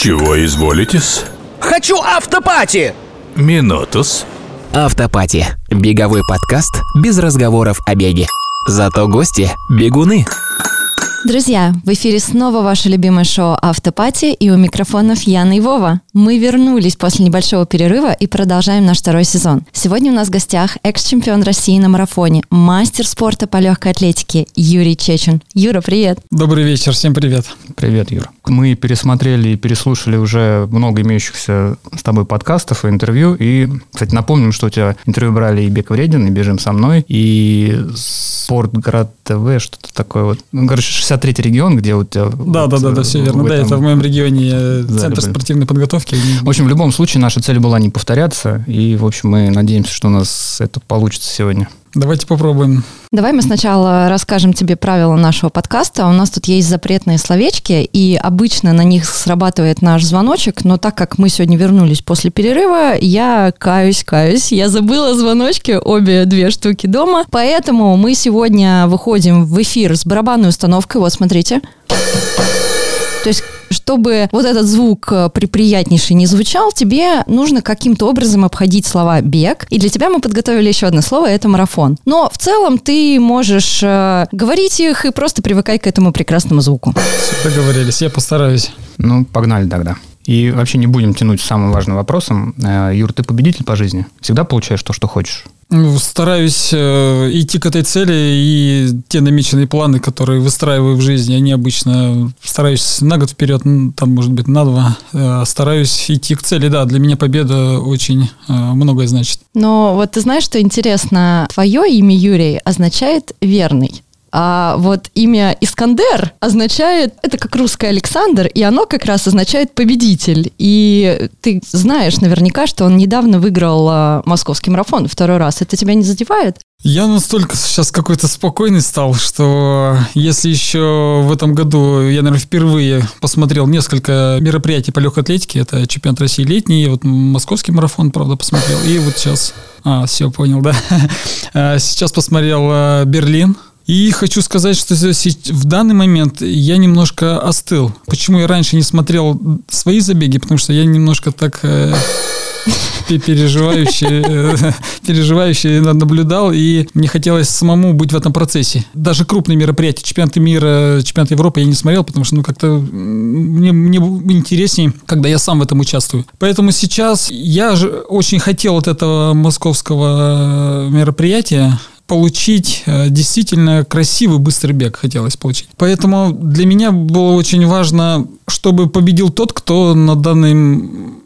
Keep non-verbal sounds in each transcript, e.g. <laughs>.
Чего изволитесь? Хочу автопати! Минутус. Автопати. Беговой подкаст без разговоров о беге. Зато гости – бегуны. Друзья, в эфире снова ваше любимое шоу «Автопати» и у микрофонов Яна и Вова. Мы вернулись после небольшого перерыва и продолжаем наш второй сезон. Сегодня у нас в гостях экс-чемпион России на марафоне, мастер спорта по легкой атлетике Юрий Чечин. Юра, привет! Добрый вечер, всем привет. Привет, Юра. Мы пересмотрели и переслушали уже много имеющихся с тобой подкастов и интервью. И, кстати, напомним, что у тебя интервью брали и Бег Вредин, и Бежим со мной, и Спортград ТВ, что-то такое вот. Ну, короче, 63-й регион, где у тебя... Да, вот, да, да, да, все верно. Да, этом- это в моем регионе э, Да, Центр да, спортивной подготовки. В общем, в любом случае, наша цель была не повторяться, и, в общем, мы надеемся, что у нас это получится сегодня. Давайте попробуем. Давай мы сначала расскажем тебе правила нашего подкаста. У нас тут есть запретные словечки, и обычно на них срабатывает наш звоночек, но так как мы сегодня вернулись после перерыва, я каюсь, каюсь. Я забыла звоночки, обе две штуки дома. Поэтому мы сегодня выходим в эфир с барабанной установкой. Вот, смотрите. Чтобы вот этот звук э, приприятнейший не звучал, тебе нужно каким-то образом обходить слова «бег». И для тебя мы подготовили еще одно слово, это «марафон». Но в целом ты можешь э, говорить их и просто привыкай к этому прекрасному звуку. Все, договорились, я постараюсь. Ну, погнали тогда. И вообще не будем тянуть с самым важным вопросом. Э, Юр, ты победитель по жизни? Всегда получаешь то, что хочешь? Стараюсь э, идти к этой цели, и те намеченные планы, которые выстраиваю в жизни, они обычно стараюсь на год вперед, там, может быть, на два. Э, стараюсь идти к цели, да, для меня победа очень э, многое значит. Но вот ты знаешь, что интересно? Твое имя Юрий означает «верный». А вот имя Искандер означает, это как русское Александр, и оно как раз означает победитель. И ты знаешь наверняка, что он недавно выиграл а, московский марафон второй раз. Это тебя не задевает? Я настолько сейчас какой-то спокойный стал, что если еще в этом году я, наверное, впервые посмотрел несколько мероприятий по легкой атлетике, это чемпионат России летний, вот московский марафон, правда, посмотрел, и вот сейчас, а, все, понял, да, <laughs> А, сейчас посмотрел а, Берлин, и хочу сказать, что в данный момент я немножко остыл. Почему я раньше не смотрел свои забеги? Потому что я немножко так э, пе- переживающий, э, <laughs> переживающий на- наблюдал, и мне хотелось самому быть в этом процессе. Даже крупные мероприятия, чемпионаты мира, чемпионаты Европы я не смотрел, потому что ну как-то мне, мне интереснее, когда я сам в этом участвую. Поэтому сейчас я же очень хотел от этого московского э, мероприятия получить э, действительно красивый быстрый бег хотелось получить. Поэтому для меня было очень важно, чтобы победил тот, кто на данный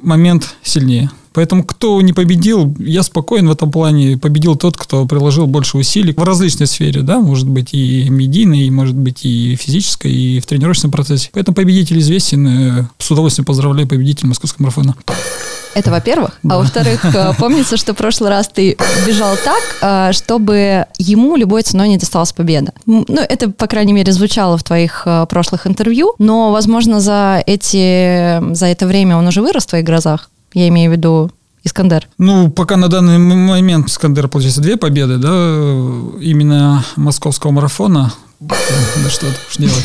момент сильнее. Поэтому кто не победил, я спокоен в этом плане. Победил тот, кто приложил больше усилий в различной сфере, да, может быть и медийной, и может быть и физической, и в тренировочном процессе. Поэтому победитель известен. э, С удовольствием поздравляю победителя московского марафона. Это во-первых. А во-вторых, э, <laughs> помнится, что в прошлый раз ты бежал так, э, чтобы ему любой ценой не досталась победа. Ну, это, по крайней мере, звучало в твоих прошлых интервью, но, возможно, за, эти, за это время он уже вырос в твоих глазах. Я имею в виду Искандер. Ну, пока на данный момент Искандер, получается, две победы, да, именно московского марафона. Да что тут делать.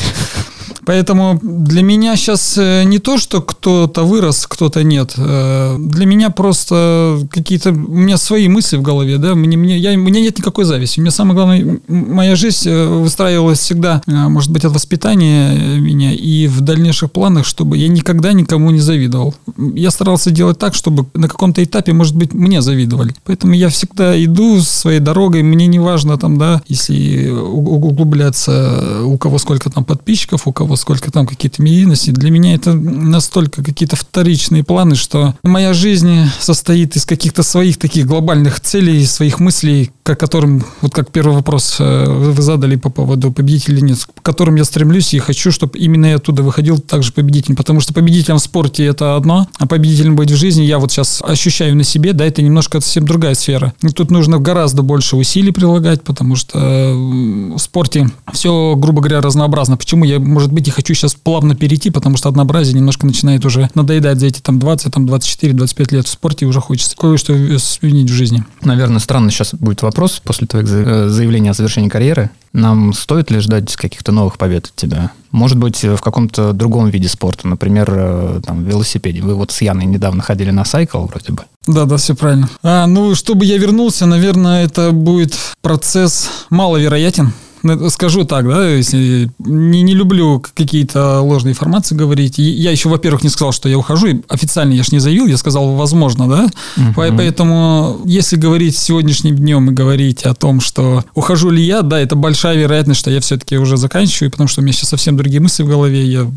Поэтому для меня сейчас не то, что кто-то вырос, кто-то нет. Э, Для меня просто какие-то... У меня свои мысли в голове, да. Мне, мне, я, у меня нет никакой зависти. У меня самое главное... Моя жизнь э, выстраивалась всегда, э, может быть, от воспитания э, меня и в дальнейших планах, чтобы я никогда никому не завидовал. Я старался делать так, чтобы на каком-то этапе, может быть, мне завидовали. Поэтому я всегда иду своей дорогой. Мне не важно там, да, если углубляться, у кого сколько там подписчиков, у кого сколько там какие-то медийности. Для меня это настолько какие-то вторичные планы, что моя жизнь состоит из каких-то своих таких глобальных целей, своих мыслей, к которым, вот как первый вопрос э, вы задали по поводу победителя нет, к которым я стремлюсь и хочу, чтобы именно я оттуда выходил также победителем, потому что победителем в спорте это одно, а победителем быть в жизни я вот сейчас ощущаю на себе, да, это немножко совсем другая сфера. И тут нужно гораздо больше усилий прилагать, потому что э, в спорте все, грубо говоря, разнообразно. Почему я, может быть, и хочу сейчас плавно перейти, потому что однообразие немножко начинает уже надоедать за эти там 20, там 24, 25 лет в спорте, уже хочется кое-что сменить в жизни. Наверное, странно сейчас будет вопрос после твоих э, заявлений о завершении карьеры. Нам стоит ли ждать каких-то новых побед от тебя? Может быть, в каком-то другом виде спорта, например, э, там, велосипеде. Вы вот с Яной недавно ходили на сайкл вроде бы. Да, да, все правильно. А, ну, чтобы я вернулся, наверное, это будет процесс маловероятен. Ну, Скажу так, да, если не, не люблю какие-то ложные информации говорить. И я еще, во-первых, не сказал, что я ухожу. И официально я ж не заявил, я сказал, возможно, да. По- Поэтому, если говорить сегодняшним днем и говорить о том, что ухожу ли я, да, это большая вероятность, что я все-таки уже заканчиваю, потому что у меня сейчас совсем другие мысли в голове. Я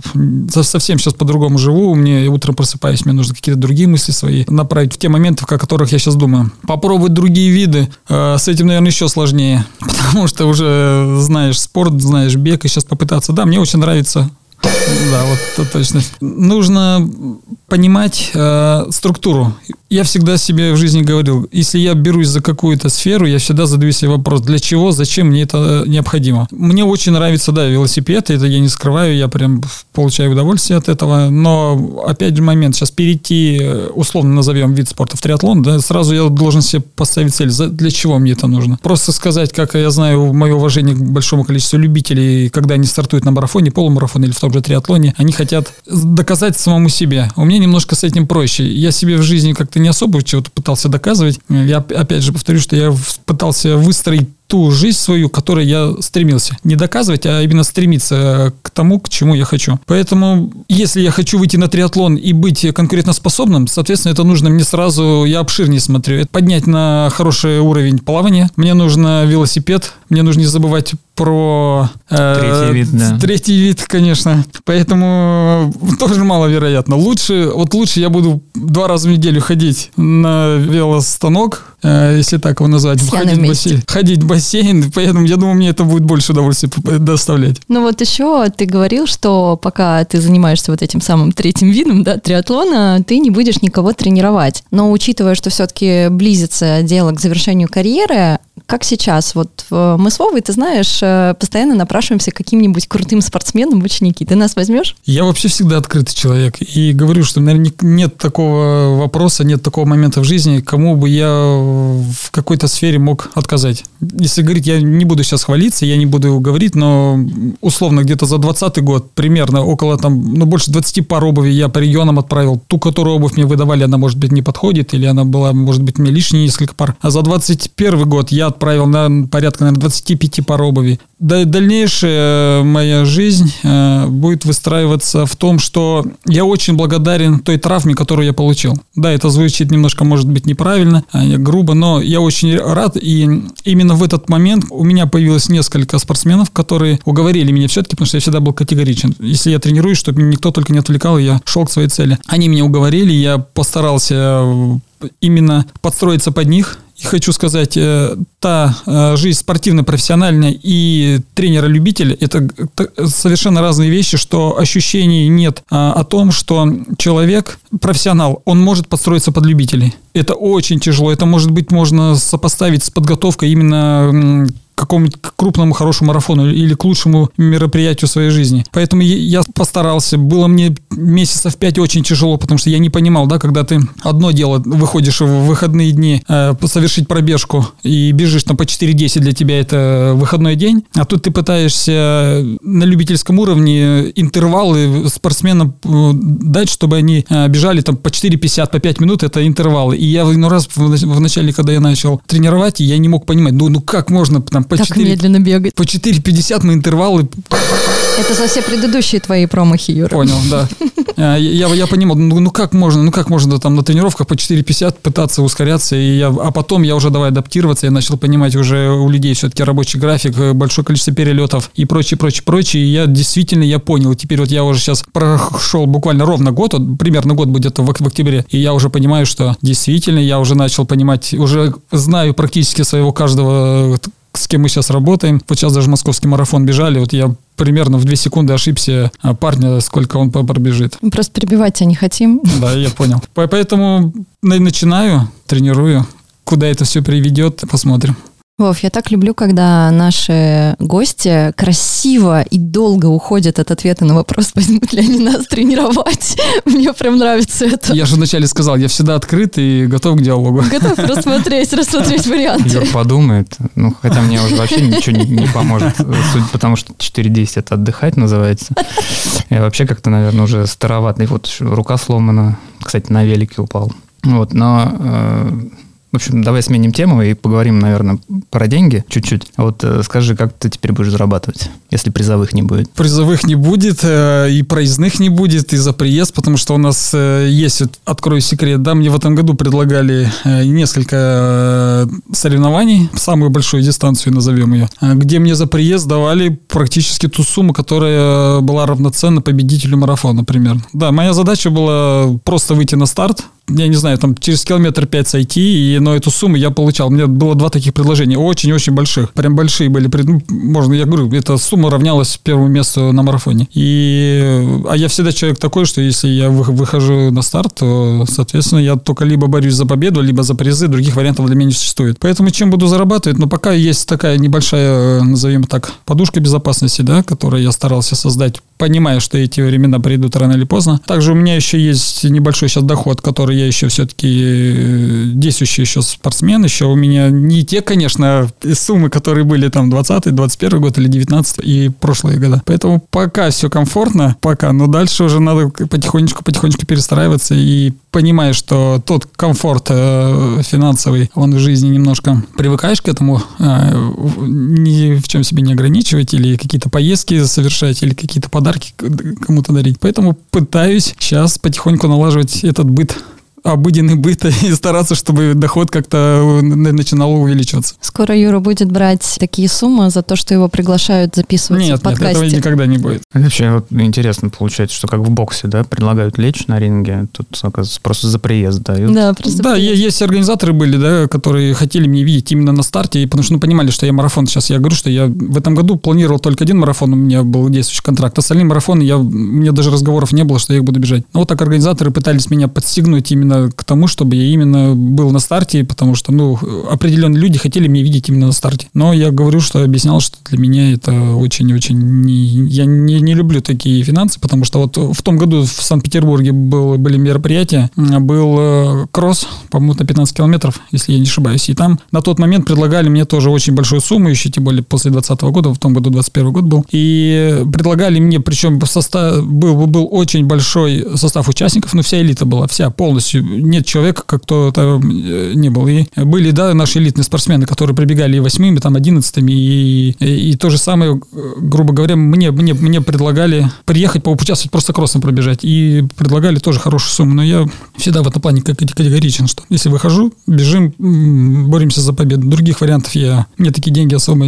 со- совсем сейчас по-другому живу. Мне утром просыпаюсь, мне нужно какие-то другие мысли свои направить в те моменты, о которых я сейчас думаю. Попробовать другие виды, э, с этим, наверное, еще сложнее, <laughs> потому что уже знаешь спорт, знаешь бег, и сейчас попытаться. Да, мне очень нравится да, вот это точно. Нужно понимать э, структуру. Я всегда себе в жизни говорил, если я берусь за какую-то сферу, я всегда задаю себе вопрос, для чего, зачем мне это необходимо. Мне очень нравится, да, велосипед, это я не скрываю, я прям получаю удовольствие от этого, но опять же момент, сейчас перейти, э, условно назовем вид спорта в триатлон, да, сразу я должен себе поставить цель, за- для чего мне это нужно. Просто сказать, как я знаю, мое уважение к большому количеству любителей, когда они стартуют на марафоне, полумарафоне или в же триатлоне, они хотят доказать самому себе. У меня немножко с этим проще. Я себе в жизни как-то не особо чего-то пытался доказывать. Я оп- опять же повторю, что я пытался выстроить ту жизнь свою, к которой я стремился. Не доказывать, а именно стремиться к тому, к чему я хочу. Поэтому, если я хочу выйти на триатлон и быть конкурентоспособным, соответственно, это нужно мне сразу, я обширнее смотрю, это поднять на хороший уровень плавания. Мне нужно велосипед, мне нужно не забывать про... э, Третий вид, да. Третий вид, конечно. Поэтому э, тоже маловероятно. Лучше, вот лучше я буду два раза в неделю ходить на велостанок, э, если так его назвать, ходить в бассейн, ходить в бассейн, поэтому я думаю, мне это будет больше удовольствия доставлять. Ну вот еще ты говорил, что пока ты занимаешься вот этим самым третьим видом, да, триатлона, ты не будешь никого тренировать. Но учитывая, что все-таки близится дело к завершению карьеры, как сейчас? Вот э, мы с Вовой, ты знаешь, э, постоянно напрашиваемся каким-нибудь крутым спортсменам в ученики. Ты нас возьмешь? Я вообще всегда открытый человек. И говорю, что, наверное, нет такого вопроса, нет такого момента в жизни, кому бы я в какой-то сфере мог отказать. Если говорить, я не буду сейчас хвалиться, я не буду говорить, но условно где-то за 20 год примерно около там, ну, больше 20 пар обуви я по регионам отправил. Ту, которую обувь мне выдавали, она, может быть, не подходит, или она была, может быть, мне лишние несколько пар. А за 21 год я отправил на порядка, наверное, 25 пар обуви. Да, дальнейшая моя жизнь э, будет выстраиваться в том, что я очень благодарен той травме, которую я получил. Да, это звучит немножко, может быть, неправильно, а, грубо, но я очень рад, и именно в этот момент у меня появилось несколько спортсменов, которые уговорили меня все-таки, потому что я всегда был категоричен. Если я тренируюсь, чтобы никто только не отвлекал, я шел к своей цели. Они меня уговорили, я постарался э, именно подстроиться под них, хочу сказать, э, та э, жизнь спортивно-профессиональная и тренера-любителя – это совершенно разные вещи, что ощущений нет а, о том, что человек, профессионал, он может подстроиться под любителей. Это очень тяжело. Это, может быть, можно сопоставить с подготовкой именно какому-нибудь крупному хорошему марафону или к лучшему мероприятию своей жизни. Поэтому я- постарался. Было мне месяцев пять очень тяжело, потому что я не понимал, да, когда ты одно дело, выходишь в выходные дни э, совершить пробежку и бежишь там по 4.10, для тебя это выходной день, а тут ты пытаешься на любительском уровне интервалы спортсменам э, дать, чтобы они э, бежали там по 4.50, по 5 минут, это интервалы. И я иной раз в в начале, когда я начал тренировать, я не мог понимать, ну, ну как можно там по так 4... медленно бегать. По 4.50 мы интервалы Это за все предыдущие твои промахи, Юра. Понял, да. А, Я, я понимал, ну, ну как можно, ну как можно там на тренировках по 4.50 пытаться ускоряться, и я, а потом я уже давай адаптироваться, я начал понимать уже у людей все-таки рабочий график, э, большое количество перелетов и прочее, прочее, прочее, и я действительно, я понял, теперь вот я уже сейчас прошел буквально ровно год, вот примерно год будет в, в октябре, и я уже понимаю, что действительно я уже начал понимать, уже знаю практически своего каждого с кем мы сейчас работаем. Вот сейчас даже московский марафон бежали, вот я примерно в 2 секунды ошибся а, парня, сколько он пробежит. Мы Просто перебивать тебя не хотим. Да, я понял. По- Поэтому на- начинаю, тренирую. Куда это все приведет, посмотрим. Вов, я так люблю, когда наши гости красиво и долго уходят от ответа на вопрос, <laughs> возьмут ли они нас тренировать. <laughs> Мне прям нравится это. Я же вначале сказал, я всегда открыт и готов к диалогу. Готов <laughs> рассмотреть, рассмотреть варианты. Юр подумает. Ну, хотя мне уже вообще ничего не, не поможет. Суть потому, что 4.10 это отдыхать называется. Я вообще как-то, наверное, уже староватный. Вот рука сломана. Кстати, на велике упал. Вот, но э, в общем, давай сменим тему и поговорим, наверное, про деньги чуть-чуть. Вот э, скажи, как ты теперь будешь зарабатывать, если призовых не будет? Призовых не будет, э, и проездных не будет, и за приезд, потому что у нас э, есть, открою секрет, да, мне в этом году предлагали несколько соревнований, самую большую дистанцию назовем ее, где мне за приезд давали практически ту сумму, которая была равноценна победителю марафона примерно. Да, моя задача была просто выйти на старт, я не знаю, там через километр 5 сойти, и, но эту сумму я получал. У меня было два таких предложения, очень-очень больших. Прям большие были. Ну, можно, я говорю, эта сумма равнялась первому месту на марафоне. И, а я всегда человек такой, что если я выхожу на старт, то, соответственно, я только либо борюсь за победу, либо за призы, других вариантов для меня не существует. Поэтому чем буду зарабатывать? Но пока есть такая небольшая, назовем так, подушка безопасности, да, которую я старался создать, понимая, что эти времена придут рано или поздно. Также у меня еще есть небольшой сейчас доход, который я еще все-таки э, действующий еще спортсмен, еще у меня не те, конечно, суммы, которые были там 20 21 год или 19 и прошлые года. Поэтому пока все комфортно, пока, но дальше уже надо потихонечку-потихонечку перестраиваться и понимая, что тот комфорт э, финансовый, он в жизни немножко привыкаешь к этому, э, ни в чем себе не ограничивать или какие-то поездки совершать, или какие-то подарки кому-то дарить. Поэтому пытаюсь сейчас потихоньку налаживать этот быт обыденный быт <laughs> и стараться, чтобы доход как-то начинал увеличиваться. Скоро Юра будет брать такие суммы за то, что его приглашают записывать нет, в подкасте. Нет, этого никогда не будет. Вообще вот интересно получается, что как в боксе, да, предлагают лечь на ринге, тут, оказывается, просто за приезд дают. Да, просто Да, приезд. есть организаторы были, да, которые хотели меня видеть именно на старте, потому что ну, понимали, что я марафон. Сейчас я говорю, что я в этом году планировал только один марафон, у меня был действующий контракт. Остальные марафоны, я, у меня даже разговоров не было, что я их буду бежать. Но вот так организаторы пытались меня подстегнуть именно именно к тому, чтобы я именно был на старте, потому что, ну, определенные люди хотели меня видеть именно на старте. Но я говорю, что объяснял, что для меня это очень-очень... Не, я не, не люблю такие финансы, потому что вот в том году в Санкт-Петербурге был, были мероприятия, был э, кросс, по-моему, на 15 километров, если я не ошибаюсь. И там на тот момент предлагали мне тоже очень большую сумму, еще тем более после 2020 года, в том году 21 год был. И предлагали мне, причем состав, был, был очень большой состав участников, ну, вся элита была, вся полностью нет человека, как кто-то э, не был. И были, да, наши элитные спортсмены, которые прибегали и восьмыми, там, одиннадцатыми, и, и, и то же самое, грубо говоря, мне, мне, мне предлагали приехать, поучаствовать, просто кроссом пробежать, и предлагали тоже хорошую сумму, но я всегда в этом плане категоричен, что если выхожу, бежим, боремся за победу. Других вариантов я, мне такие деньги особо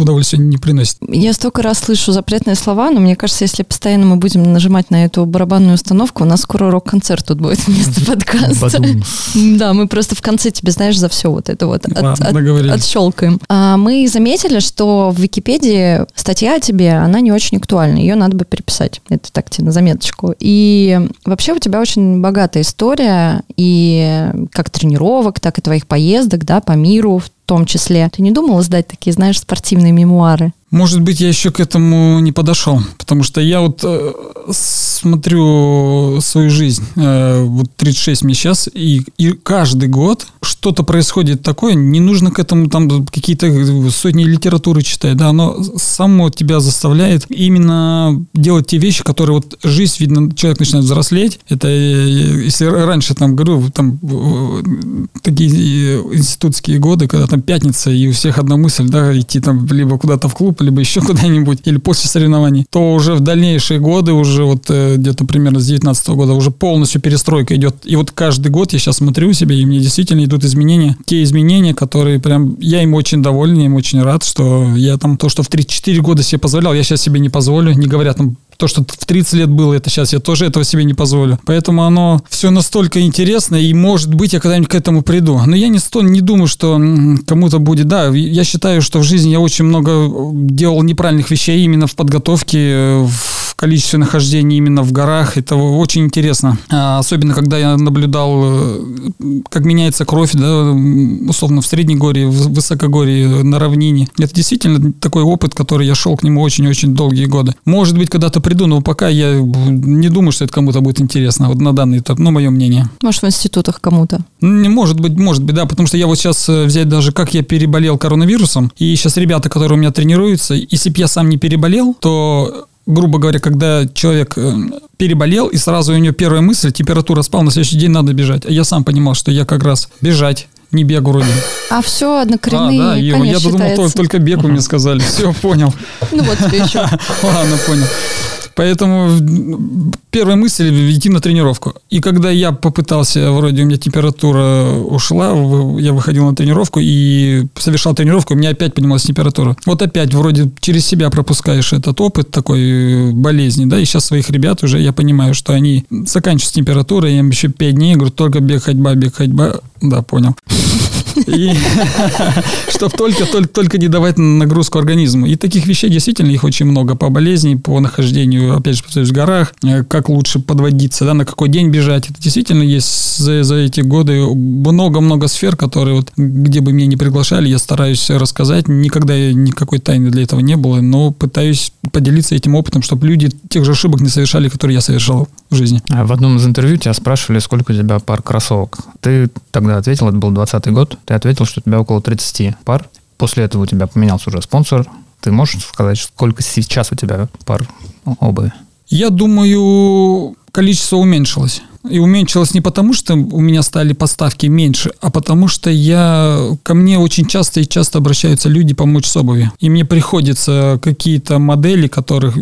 удовольствия не приносят. Я столько раз слышу запретные слова, но мне кажется, если постоянно мы будем нажимать на эту барабанную установку, у нас скоро рок-концерт тут будет <laughs> вместо подкаста. <laughs> Да, мы просто в конце тебе, знаешь, за все вот это вот от, от, отщелкаем. А, мы заметили, что в Википедии статья о тебе, она не очень актуальна. Ее надо бы переписать. Это так тебе на заметочку. И вообще у тебя очень богатая история и как тренировок, так и твоих поездок, да, по миру в том числе. Ты не думала сдать такие, знаешь, спортивные мемуары? Может быть, я еще к этому не подошел, потому что я вот э, смотрю свою жизнь, э, вот 36 мне сейчас, и, и каждый год что-то происходит такое, не нужно к этому там какие-то сотни литературы читать, да, оно само тебя заставляет именно делать те вещи, которые вот жизнь, видно, человек начинает взрослеть, это э, если раньше там, говорю, там э, такие э, институтские годы, когда там пятница, и у всех одна мысль, да, идти там либо куда-то в клуб, либо еще <laughs> куда-нибудь, или после соревнований, то уже в дальнейшие годы, уже вот э, где-то примерно с 19 года, уже полностью перестройка идет. И вот каждый год я сейчас смотрю себе, и мне действительно идут изменения. Те изменения, которые прям, я им очень доволен, я им очень рад, что я там то, что в 34 года себе позволял, я сейчас себе не позволю, не говоря там то, что в 30 лет было, это сейчас я тоже этого себе не позволю. Поэтому оно все настолько интересно, и может быть я когда-нибудь к этому приду. Но я не, сто, не думаю, что кому-то будет... Да, я считаю, что в жизни я очень много делал неправильных вещей именно в подготовке, в количестве нахождений именно в горах. Это очень интересно. А, особенно, когда я наблюдал, э, как меняется кровь, да, условно, в Среднегорье, в Высокогорье, на равнине. Это действительно такой опыт, который я шел к нему очень-очень долгие годы. Может быть, когда-то приду, но пока я не думаю, что это кому-то будет интересно. Вот на данный этап, ну, мое мнение. Может, в институтах кому-то? Может быть, может быть, да, потому что я вот сейчас э, взять даже, как я переболел коронавирусом, и сейчас ребята, которые у меня тренируются, если бы я сам не переболел, то грубо говоря, когда человек э, переболел, и сразу у него первая мысль, температура спала, на следующий день надо бежать. А я сам понимал, что я как раз бежать не бегу вроде. А все, однокоренные, а, да, конечно, я думал, только, только бег вы мне сказали. Все, понял. Ну вот тебе еще. <laughs> Ладно, понял. Поэтому первая мысль идти на тренировку. И когда я попытался, вроде у меня температура ушла, я выходил на тренировку и совершал тренировку, у меня опять поднималась температура. Вот опять вроде через себя пропускаешь этот опыт такой э, болезни, да, и сейчас своих ребят уже я понимаю, что они заканчивают с температурой, им еще 5 дней, говорю, только бег, ходьба, бег, ходьба. Да, понял. <laughs> Чтобы только не давать нагрузку организму. И таких вещей действительно их очень много по болезни, по нахождению, опять же, в горах, э, как лучше подводиться, да, на какой день бежать. Это действительно есть за, за эти годы много-много сфер, которые вот где бы меня не приглашали, я стараюсь рассказать. Никогда никакой тайны для этого не было, но пытаюсь поделиться этим опытом, чтобы люди тех же ошибок не совершали, которые я совершал в жизни. А в одном из интервью тебя спрашивали, сколько у тебя пар кроссовок. Ты тогда ответил, это был 20 год, ты ответил, что у тебя около 30 пар. После этого у тебя поменялся уже спонсор. Ты можешь сказать, сколько сейчас у тебя пар обуви? Я думаю, количество уменьшилось. И уменьшилось не потому, что у меня стали поставки меньше, а потому что я ко мне очень часто и часто обращаются люди помочь с обувью. И мне приходится какие-то модели, которых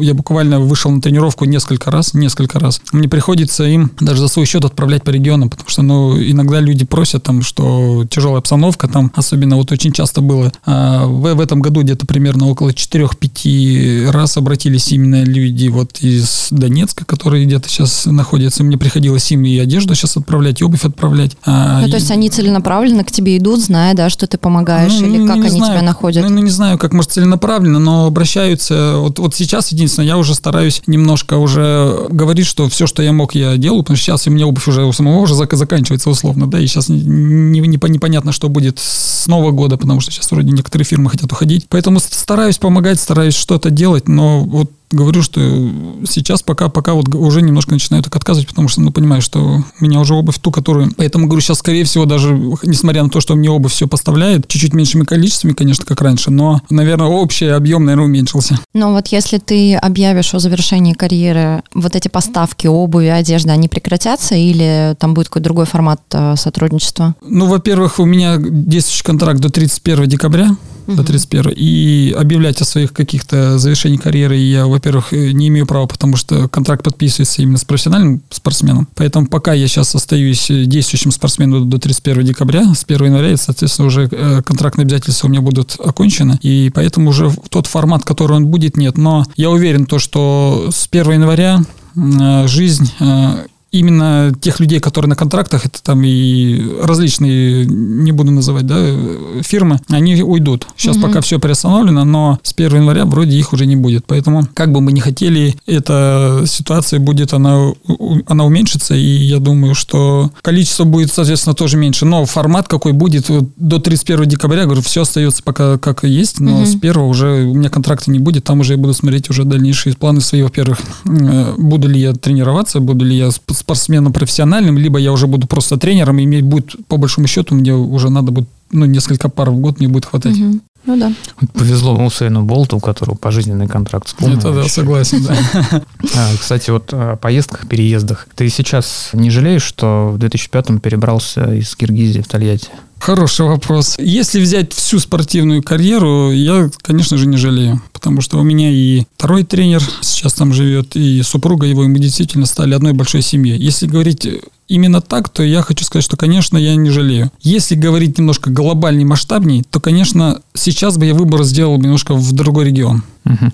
я буквально вышел на тренировку несколько раз, несколько раз. Мне приходится им даже за свой счет отправлять по регионам, потому что ну, иногда люди просят там, что тяжелая обстановка там, особенно вот очень часто было. А в, в этом году где-то примерно около 4-5 раз обратились именно люди вот из Донецка, которые где-то сейчас находятся мне приходилось им и одежду сейчас отправлять, и обувь отправлять. А, ну, то есть они целенаправленно к тебе идут, зная, да, что ты помогаешь, ну, или ну, как они знаю, тебя находят? Ну, ну, не знаю, как, может, целенаправленно, но обращаются. Вот, вот сейчас, единственное, я уже стараюсь немножко уже говорить, что все, что я мог, я делаю, потому что сейчас у меня обувь уже у самого уже заканчивается условно, да, и сейчас не, не, непонятно, что будет с Нового года, потому что сейчас вроде некоторые фирмы хотят уходить. Поэтому стараюсь помогать, стараюсь что-то делать, но вот говорю, что сейчас пока, пока вот уже немножко начинаю так отказывать, потому что, ну, понимаю, что у меня уже обувь ту, которую... Поэтому, говорю, сейчас, скорее всего, даже, несмотря на то, что мне обувь все поставляет, чуть-чуть меньшими количествами, конечно, как раньше, но, наверное, общий объем, наверное, уменьшился. Но вот если ты объявишь о завершении карьеры, вот эти поставки обуви, одежды, они прекратятся или там будет какой-то другой формат э, сотрудничества? Ну, во-первых, у меня действующий контракт до 31 декабря, угу. до 31 и объявлять о своих каких-то завершении карьеры я, во-первых, э, не имею права, потому что контракт подписывается именно с профессиональным спортсменом. Поэтому пока я сейчас остаюсь э, действующим спортсменом до 31 декабря, с 1 января, соответственно, уже э, контрактные обязательства у меня будут окончены, и поэтому уже тот формат, который он будет, нет. Но я уверен, то, что с 1 января жизнь именно тех людей, которые на контрактах, это там и различные, не буду называть, да, фирмы, они уйдут. Сейчас угу. пока все приостановлено, но с 1 января вроде их уже не будет. Поэтому, как бы мы ни хотели, эта ситуация будет, она, она уменьшится, и я думаю, что количество будет, соответственно, тоже меньше. Но формат какой будет до 31 декабря, говорю, все остается пока как есть, но угу. с 1 уже у меня контракта не будет, там уже я буду смотреть уже дальнейшие планы свои, во-первых, э, буду ли я тренироваться, буду ли я спортсменом профессиональным, либо я уже буду просто тренером, и мне будет, по большому счету, мне уже надо будет, ну, несколько пар в год мне будет хватать. Угу. Ну да. Повезло Усейну Болту, у которого пожизненный контракт с Пумой. Это да, согласен, да. <laughs> А, кстати, вот о поездках, переездах. Ты сейчас не жалеешь, что в 2005-м перебрался из Киргизии в Тольятти? Хороший вопрос. Если взять всю спортивную карьеру, я, конечно же, не жалею. Потому что у меня и второй тренер сейчас там живет, и супруга его, и мы действительно стали одной большой семьей. Если говорить именно так, то я хочу сказать, что, конечно, я не жалею. Если говорить немножко глобальней, масштабней, то, конечно, сейчас бы я выбор сделал немножко в другой регион.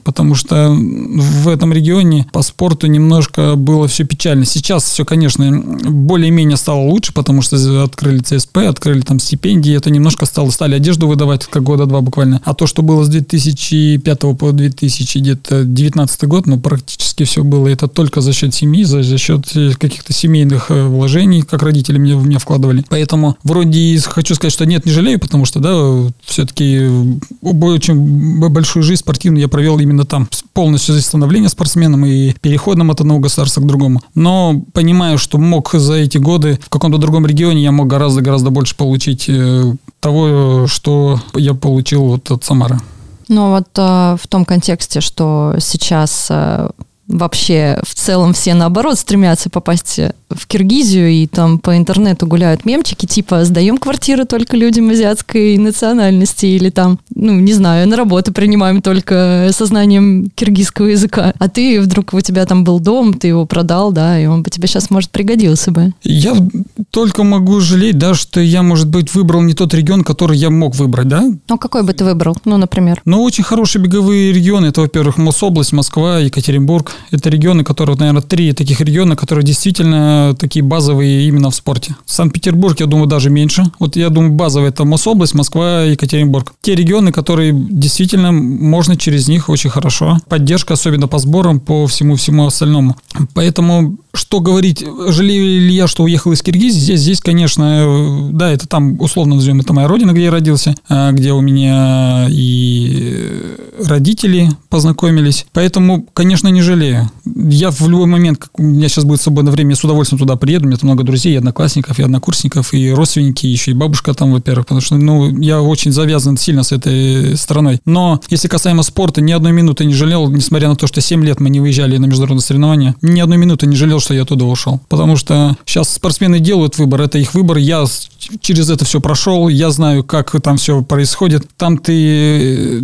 Потому что в этом регионе по спорту немножко было все печально. Сейчас все, конечно, более-менее стало лучше, потому что открыли ЦСП, открыли там стипендии, это немножко стало, стали одежду выдавать, как года два буквально. А то, что было с 2005 по 2019 год, ну, практически все было это только за счет семьи, за, за счет каких-то семейных э, вложений, как родители мне, в меня вкладывали. Поэтому вроде хочу сказать, что нет, не жалею, потому что, да, все-таки очень большую жизнь спортивную я провел именно там. Полностью становление спортсменом и переходом от одного государства к другому. Но понимаю, что мог за эти годы в каком-то другом регионе я мог гораздо-гораздо больше получить э, того, что я получил вот от Самары. Ну вот э, в том контексте, что сейчас э, вообще в целом все наоборот стремятся попасть в Киргизию и там по интернету гуляют мемчики типа «сдаем квартиру только людям азиатской национальности» или там, ну, не знаю, на работу принимаем только со знанием киргизского языка. А ты вдруг у тебя там был дом, ты его продал, да, и он бы тебе сейчас, может, пригодился бы. Я только могу жалеть, да, что я, может быть, выбрал не тот регион, который я мог выбрать, да? Ну, какой бы ты выбрал? Ну, например? Ну, очень хорошие беговые регионы. Это, во-первых, Мособласть, Москва, Екатеринбург. Это регионы, которые, наверное, три таких региона, которые действительно такие базовые именно в спорте. Санкт-Петербург, я думаю, даже меньше. Вот я думаю, базовые это Мособласть, Москва, Екатеринбург. Те регионы, которые действительно можно через них очень хорошо. Поддержка, особенно по сборам, по всему-всему остальному. Поэтому что говорить, жалею ли я, что уехал из Киргизии? Здесь, здесь, конечно, да, это там, условно назовем, это моя родина, где я родился, а, где у меня и родители познакомились. Поэтому, конечно, не жалею. Я в любой момент, как у меня сейчас будет свободное время, я с удовольствием туда приеду. У меня там много друзей, и одноклассников, и однокурсников, и родственники, еще и бабушка там, во-первых, потому что, ну, я очень завязан сильно с этой страной. Но если касаемо спорта, ни одной минуты не жалел, несмотря на то, что 7 лет мы не выезжали на международные соревнования, ни одной минуты не жалел, что я туда ушел. Потому что сейчас спортсмены делают выбор, это их выбор. Я через это все прошел, я знаю, как там все происходит. Там ты...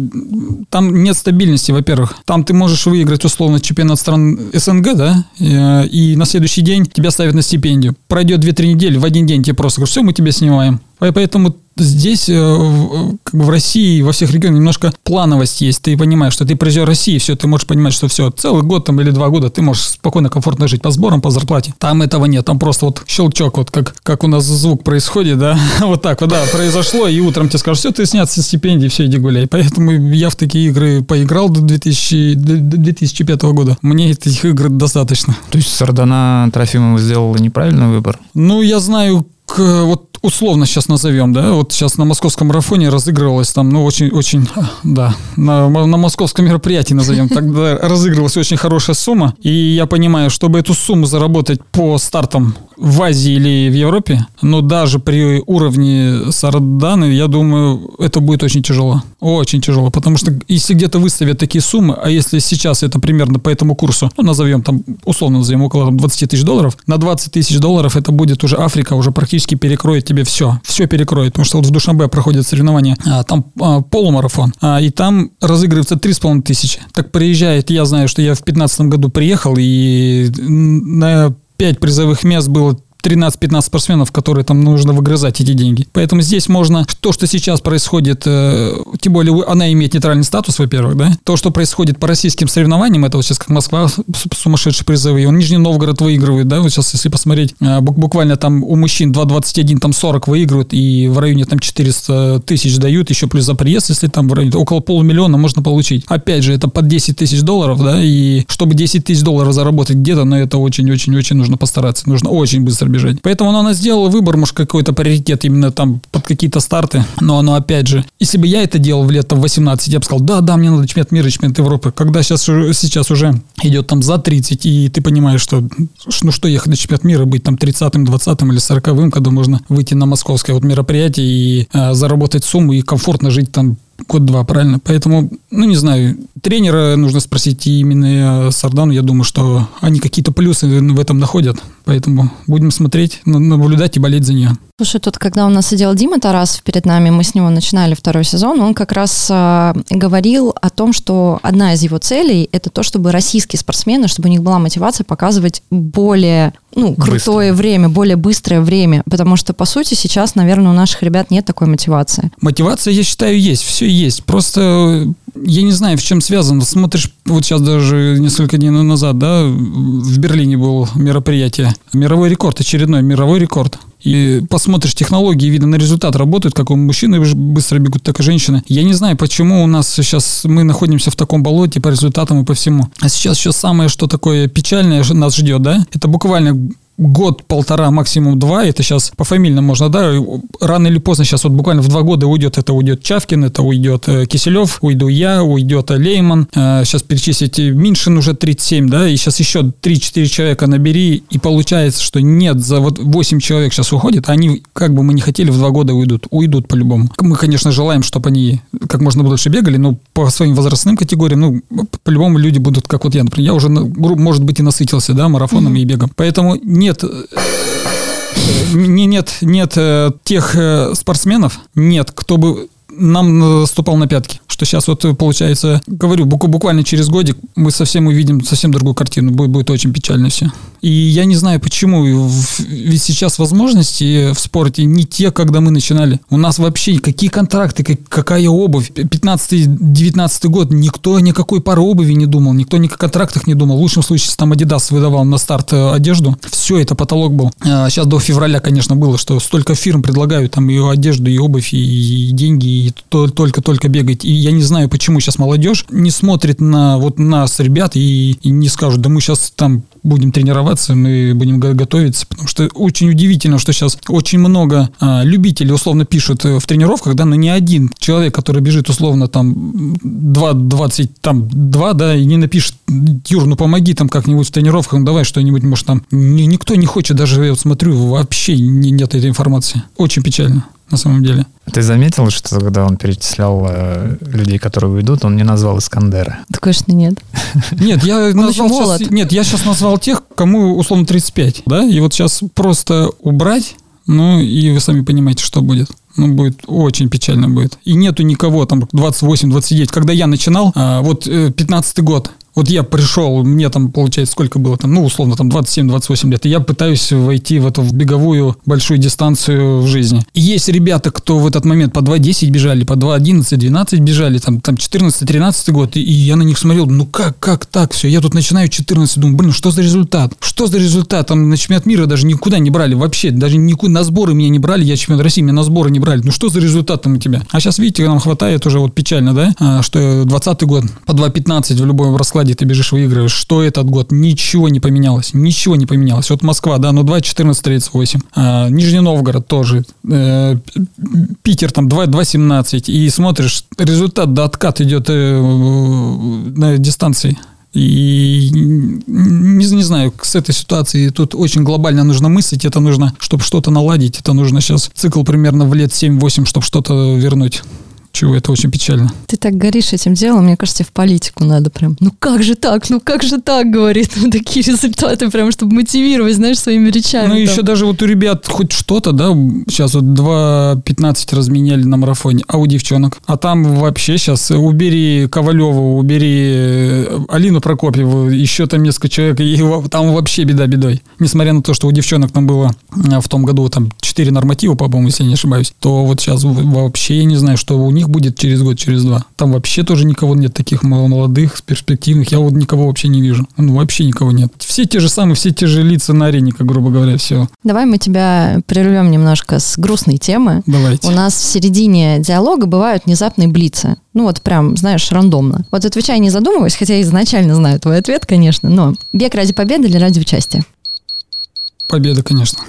Там нет стабильности, во-первых. Там ты можешь выиграть условно чемпионат стран СНГ, да, и на следующий день тебя ставят на стипендию. Пройдет 2-3 недели, в один день тебе просто говорят, все, мы тебя снимаем. Поэтому здесь, э, как бы в России, во всех регионах немножко плановость есть. Ты понимаешь, что ты призер России, все, ты можешь понимать, что все, целый год там или два года ты можешь спокойно, комфортно жить по сборам, по зарплате. Там этого нет, там просто вот щелчок, вот как, как у нас звук происходит, да, <laughs> вот так вот, да, произошло, и утром тебе скажут, все, ты снят со стипендии, все, иди гуляй. Поэтому я в такие игры поиграл до, 2000, до 2005 года. Мне этих игр достаточно. То есть Сардана Трофимова сделала неправильный выбор? Ну, я знаю, вот условно сейчас назовем, да, вот сейчас на московском марафоне разыгрывалось там, ну, очень-очень, да, на, на московском мероприятии назовем, тогда разыгрывалась очень хорошая сумма, и я понимаю, чтобы эту сумму заработать по стартам в Азии или в Европе, но даже при уровне Сарданы, я думаю, это будет очень тяжело, очень тяжело, потому что если где-то выставят такие суммы, а если сейчас это примерно по этому курсу, ну, назовем там, условно назовем, около там, 20 тысяч долларов, на 20 тысяч долларов это будет уже Африка, уже практически перекроет тебе все, все перекроет, потому что вот в Душанбе проходят соревнования, а, там а, полумарафон, а, и там разыгрывается 3,5 тысячи. Так приезжает, я знаю, что я в 2015 году приехал, и на 5 призовых мест было 13-15 спортсменов, которые там нужно выгрызать эти деньги. Поэтому здесь можно, то, что сейчас происходит, э, тем более она имеет нейтральный статус, во-первых, да, то, что происходит по российским соревнованиям, это вот сейчас как Москва сумасшедшие призовые, он Нижний Новгород выигрывает, да, вот сейчас если посмотреть, э, буквально там у мужчин 2,21, там 40 выигрывают, и в районе там 400 тысяч дают, еще плюс за приезд, если там в районе около полумиллиона можно получить. Опять же, это под 10 тысяч долларов, да, и чтобы 10 тысяч долларов заработать где-то, но это очень-очень-очень нужно постараться, нужно очень быстро бежать. Поэтому она, она сделала выбор, может, какой-то приоритет именно там под какие-то старты. Но оно, опять же, если бы я это делал в лето в 18, я бы сказал, да, да, мне надо чемпионат мира, чемпионат Европы. Когда сейчас, сейчас уже идет там за 30, и ты понимаешь, что ну что ехать на чемпионат мира, быть там 30-м, 20-м или 40-м, когда можно выйти на московское вот мероприятие и э, заработать сумму и комфортно жить там год-два, правильно? Поэтому, ну, не знаю, тренера нужно спросить, и именно Сардану, я думаю, что они какие-то плюсы в этом находят. Поэтому будем смотреть, наблюдать и болеть за нее. Слушай, тут, когда у нас сидел Дима Тарасов перед нами, мы с него начинали второй сезон, он как раз э, говорил о том, что одна из его целей – это то, чтобы российские спортсмены, чтобы у них была мотивация показывать более ну, крутое Быстро. время, более быстрое время, потому что, по сути, сейчас, наверное, у наших ребят нет такой мотивации. Мотивация, я считаю, есть, все есть. Просто я не знаю, в чем связано. Смотришь, вот сейчас даже несколько дней назад, да, в Берлине было мероприятие. Мировой рекорд, очередной мировой рекорд. И посмотришь технологии, видно, на результат работают, как у мужчины быстро бегут, так и женщины. Я не знаю, почему у нас сейчас мы находимся в таком болоте по результатам и по всему. А сейчас еще самое, что такое печальное нас ждет, да, это буквально год, полтора, максимум два, это сейчас по фамильным можно, да, рано или поздно сейчас вот буквально в два года уйдет, это уйдет Чавкин, это уйдет э, Киселев, уйду я, уйдет Лейман, сейчас э, перечислить, Миншин уже 37, да, и сейчас еще 3-4 человека набери, и получается, что нет, за вот 8 человек сейчас уходит, они, как бы мы не хотели, в два года уйдут, уйдут по-любому. Мы, конечно, желаем, чтобы они как можно больше бегали, но по своим возрастным категориям, ну, по-любому люди будут, как вот я, например, я уже, может быть, и насытился, да, марафоном mm-hmm. и бегом. Поэтому нет э, нет, нет э, тех э, спортсменов, нет, кто бы нам наступал на пятки. Что сейчас вот получается, говорю, буквально через годик мы совсем увидим совсем другую картину. Будет, будет очень печально все. И я не знаю почему. Ведь сейчас возможности в спорте не те, когда мы начинали. У нас вообще какие контракты, какая обувь. 15-19 год никто никакой пары обуви не думал, никто ни о контрактах не думал. В лучшем случае там Adidas выдавал на старт э, одежду. Все, это потолок был. Сейчас а до февраля, конечно, было, что столько фирм предлагают там и одежду, и обувь, и деньги, и только-только бегать. И я не знаю, почему сейчас молодежь не смотрит на вот нас, ребят, и, и не скажут, да мы сейчас там будем тренироваться, мы будем готовиться, потому что очень удивительно, что сейчас очень много а, любителей условно пишут э, в тренировках, да, но не один человек, который бежит условно там 2, 20, там 2, да, и не напишет, Юр, ну помоги там как-нибудь в тренировках, ну давай что-нибудь, может там, никто не хочет, даже я вот смотрю, вообще нет этой информации. Очень печально на самом деле. Ты заметил, что когда он перечислял э, людей, которые уйдут, он не назвал Искандера? Да, конечно, нет. Нет, я <laughs> назвал сейчас, нет, я сейчас назвал тех, кому условно 35, да, и вот сейчас просто убрать, ну, и вы сами понимаете, что будет. Ну, будет очень печально будет. И нету никого там 28-29. Когда я начинал, а, вот 15 э, год, вот я пришел, мне там, получается, сколько было там, ну, условно, там 27-28 лет, и я пытаюсь войти в эту в беговую большую дистанцию в жизни. И есть ребята, кто в этот момент по 2.10 бежали, по 2.11, 12 бежали, там, там 14-13 год, и, и я на них смотрел, ну как, как так все? Я тут начинаю 14, думаю, блин, что за результат? Что за результат? Там на чемпионат мира даже никуда не брали, вообще, даже никуда, на сборы меня не брали, я чемпионат России, меня на сборы не брали. Ну что за результат там у тебя? А сейчас, видите, нам хватает уже вот печально, да, а, что 20 год по 2.15 в любом раскладе раскладе ты бежишь, выигрываешь. Что этот год? Ничего не поменялось. Ничего не поменялось. Вот Москва, да, ну 2, 14, 38. А, Нижний Новгород тоже. Э, Питер там 2, 2, 17. И смотришь, результат до откат идет э, на дистанции. И не, не знаю, с этой ситуацией тут очень глобально нужно мыслить, это нужно, чтобы что-то наладить, это нужно сейчас цикл примерно в лет 7-8, чтобы что-то вернуть чего это очень печально. Ты так горишь этим делом, мне кажется, в политику надо прям. Ну как же так? Ну как же так, <laughs> говорит. Ну, такие результаты прям, чтобы мотивировать, знаешь, своими речами. Ну, там. еще даже вот у ребят хоть что-то, да, сейчас вот 2.15 разменяли на марафоне, а у девчонок. А там вообще сейчас убери Ковалеву, убери э, Алину Прокопьеву, еще там несколько человек, и там вообще беда бедой. Несмотря на то, что у девчонок там было э, в том году там 4 норматива, по-моему, если я не ошибаюсь, то вот сейчас вообще я не знаю, что у них них будет через год, через два. Там вообще тоже никого нет таких молодых, перспективных. Я вот никого вообще не вижу. Ну, вообще никого нет. Все те же самые, все те же лица на арене, как грубо говоря, все. Давай мы тебя прервем немножко с грустной темы. Давайте. У нас в середине диалога бывают внезапные блицы. Ну вот прям, знаешь, рандомно. Вот отвечай не задумываясь, хотя я изначально знаю твой ответ, конечно, но бег ради победы или ради участия? Победа, конечно.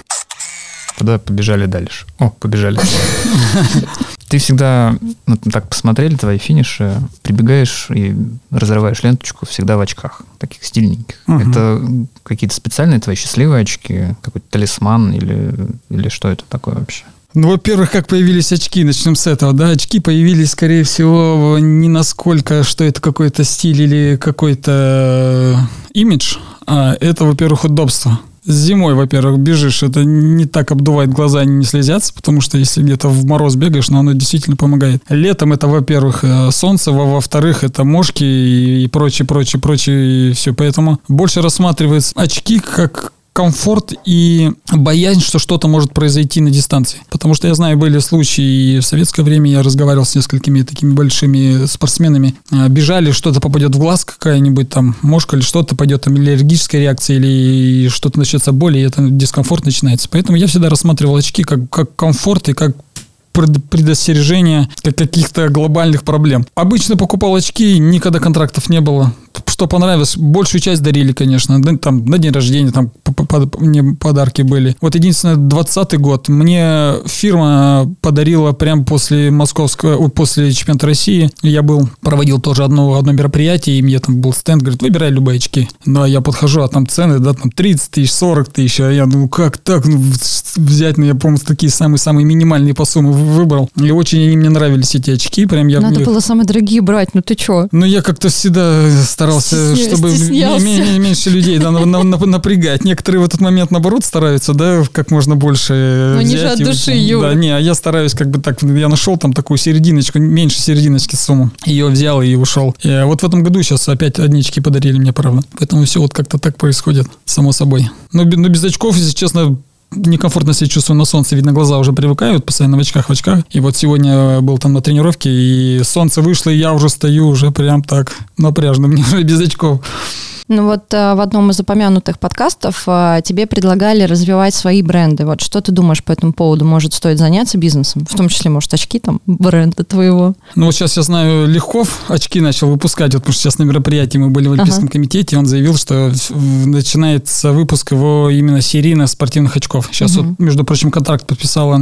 Куда побежали дальше? О, побежали. <laughs> Ты всегда, ну, так посмотрели твои финиши, прибегаешь и разрываешь ленточку всегда в очках, таких стильненьких. Угу. Это какие-то специальные твои счастливые очки, какой-то талисман или, или что это такое вообще? Ну, во-первых, как появились очки, начнем с этого, да, очки появились, скорее всего, не насколько, что это какой-то стиль или какой-то имидж, а это, во-первых, удобство. Зимой, во-первых, бежишь, это не так обдувает глаза, они не слезятся, потому что если где-то в мороз бегаешь, но оно действительно помогает. Летом это, во-первых, э, солнце, во-вторых, это мошки и прочее, прочее, прочее, и все. Поэтому больше рассматривается очки как комфорт и боязнь, что что-то может произойти на дистанции. Потому что я знаю, были случаи, и в советское время я разговаривал с несколькими такими большими спортсменами. А, Бежали, что-то попадет в глаз, какая-нибудь там мошка или что-то пойдет, там или аллергическая реакция, или что-то начнется боль, и это дискомфорт начинается. Поэтому я всегда рассматривал очки как, как комфорт и как пред- предостережение как каких-то глобальных проблем. Обычно покупал очки, никогда контрактов не было. Что понравилось, большую часть дарили, конечно, там на день рождения там мне подарки были. Вот единственное, 20 год мне фирма подарила прямо после московского, после чемпионата России. Я был, проводил тоже одно, одно мероприятие, и мне там был стенд, говорит, выбирай любые очки. Ну, а я подхожу, а там цены, да, там 30 тысяч, 40 тысяч, а я думаю, как так, ну, взять, ну, я, по-моему, такие самые-самые минимальные по сумме выбрал. И очень они мне нравились, эти очки, прям я Надо них- было самые дорогие брать, ну ты чё? ну, я как-то всегда старался, Стесня- чтобы м- м- меньше людей да, на- на- на- напрягать. Некоторые в этот момент, наоборот, стараются, да, как можно больше Ну, они же от души. Юра. Да, не, а я стараюсь как бы так, я нашел там такую серединочку, меньше серединочки сумму. Ее взял и ушел. И, э, вот в этом году сейчас опять одни очки подарили мне, правда. Поэтому все вот как-то так происходит, само собой. Но, бе- но без очков, если честно, некомфортно себя чувствую на солнце. Видно, глаза уже привыкают, постоянно в очках, в очках. И вот сегодня был там на тренировке, и солнце вышло, и я уже стою уже прям так напряжно, <laughs> мне уже без очков. Ну вот э, в одном из упомянутых подкастов э, тебе предлагали развивать свои бренды. Вот что ты думаешь по этому поводу? Может, стоит заняться бизнесом? В том числе, может, очки там <laughs> бренда твоего? Ну, вот сейчас я знаю, Легков очки начал выпускать, вот потому что сейчас на мероприятии мы были в Олимпийском Ага. комитете, он заявил, что начинается выпуск его именно серийно спортивных очков. Сейчас Мгм. вот, между прочим, контракт подписала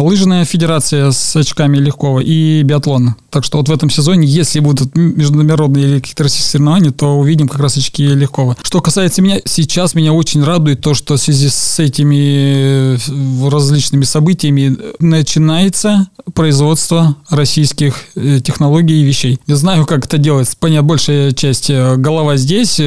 лыжная федерация с очками Легкова и биатлон. Так что вот в этом сезоне, если будут международные или какие-то российские соревнования, то увидим как раз очки Легкова. Что касается меня, сейчас меня очень радует то, что в связи с этими э, различными событиями начинается производство российских э, технологий и вещей. Я знаю, как это делается. Понятно, большая часть э, голова здесь,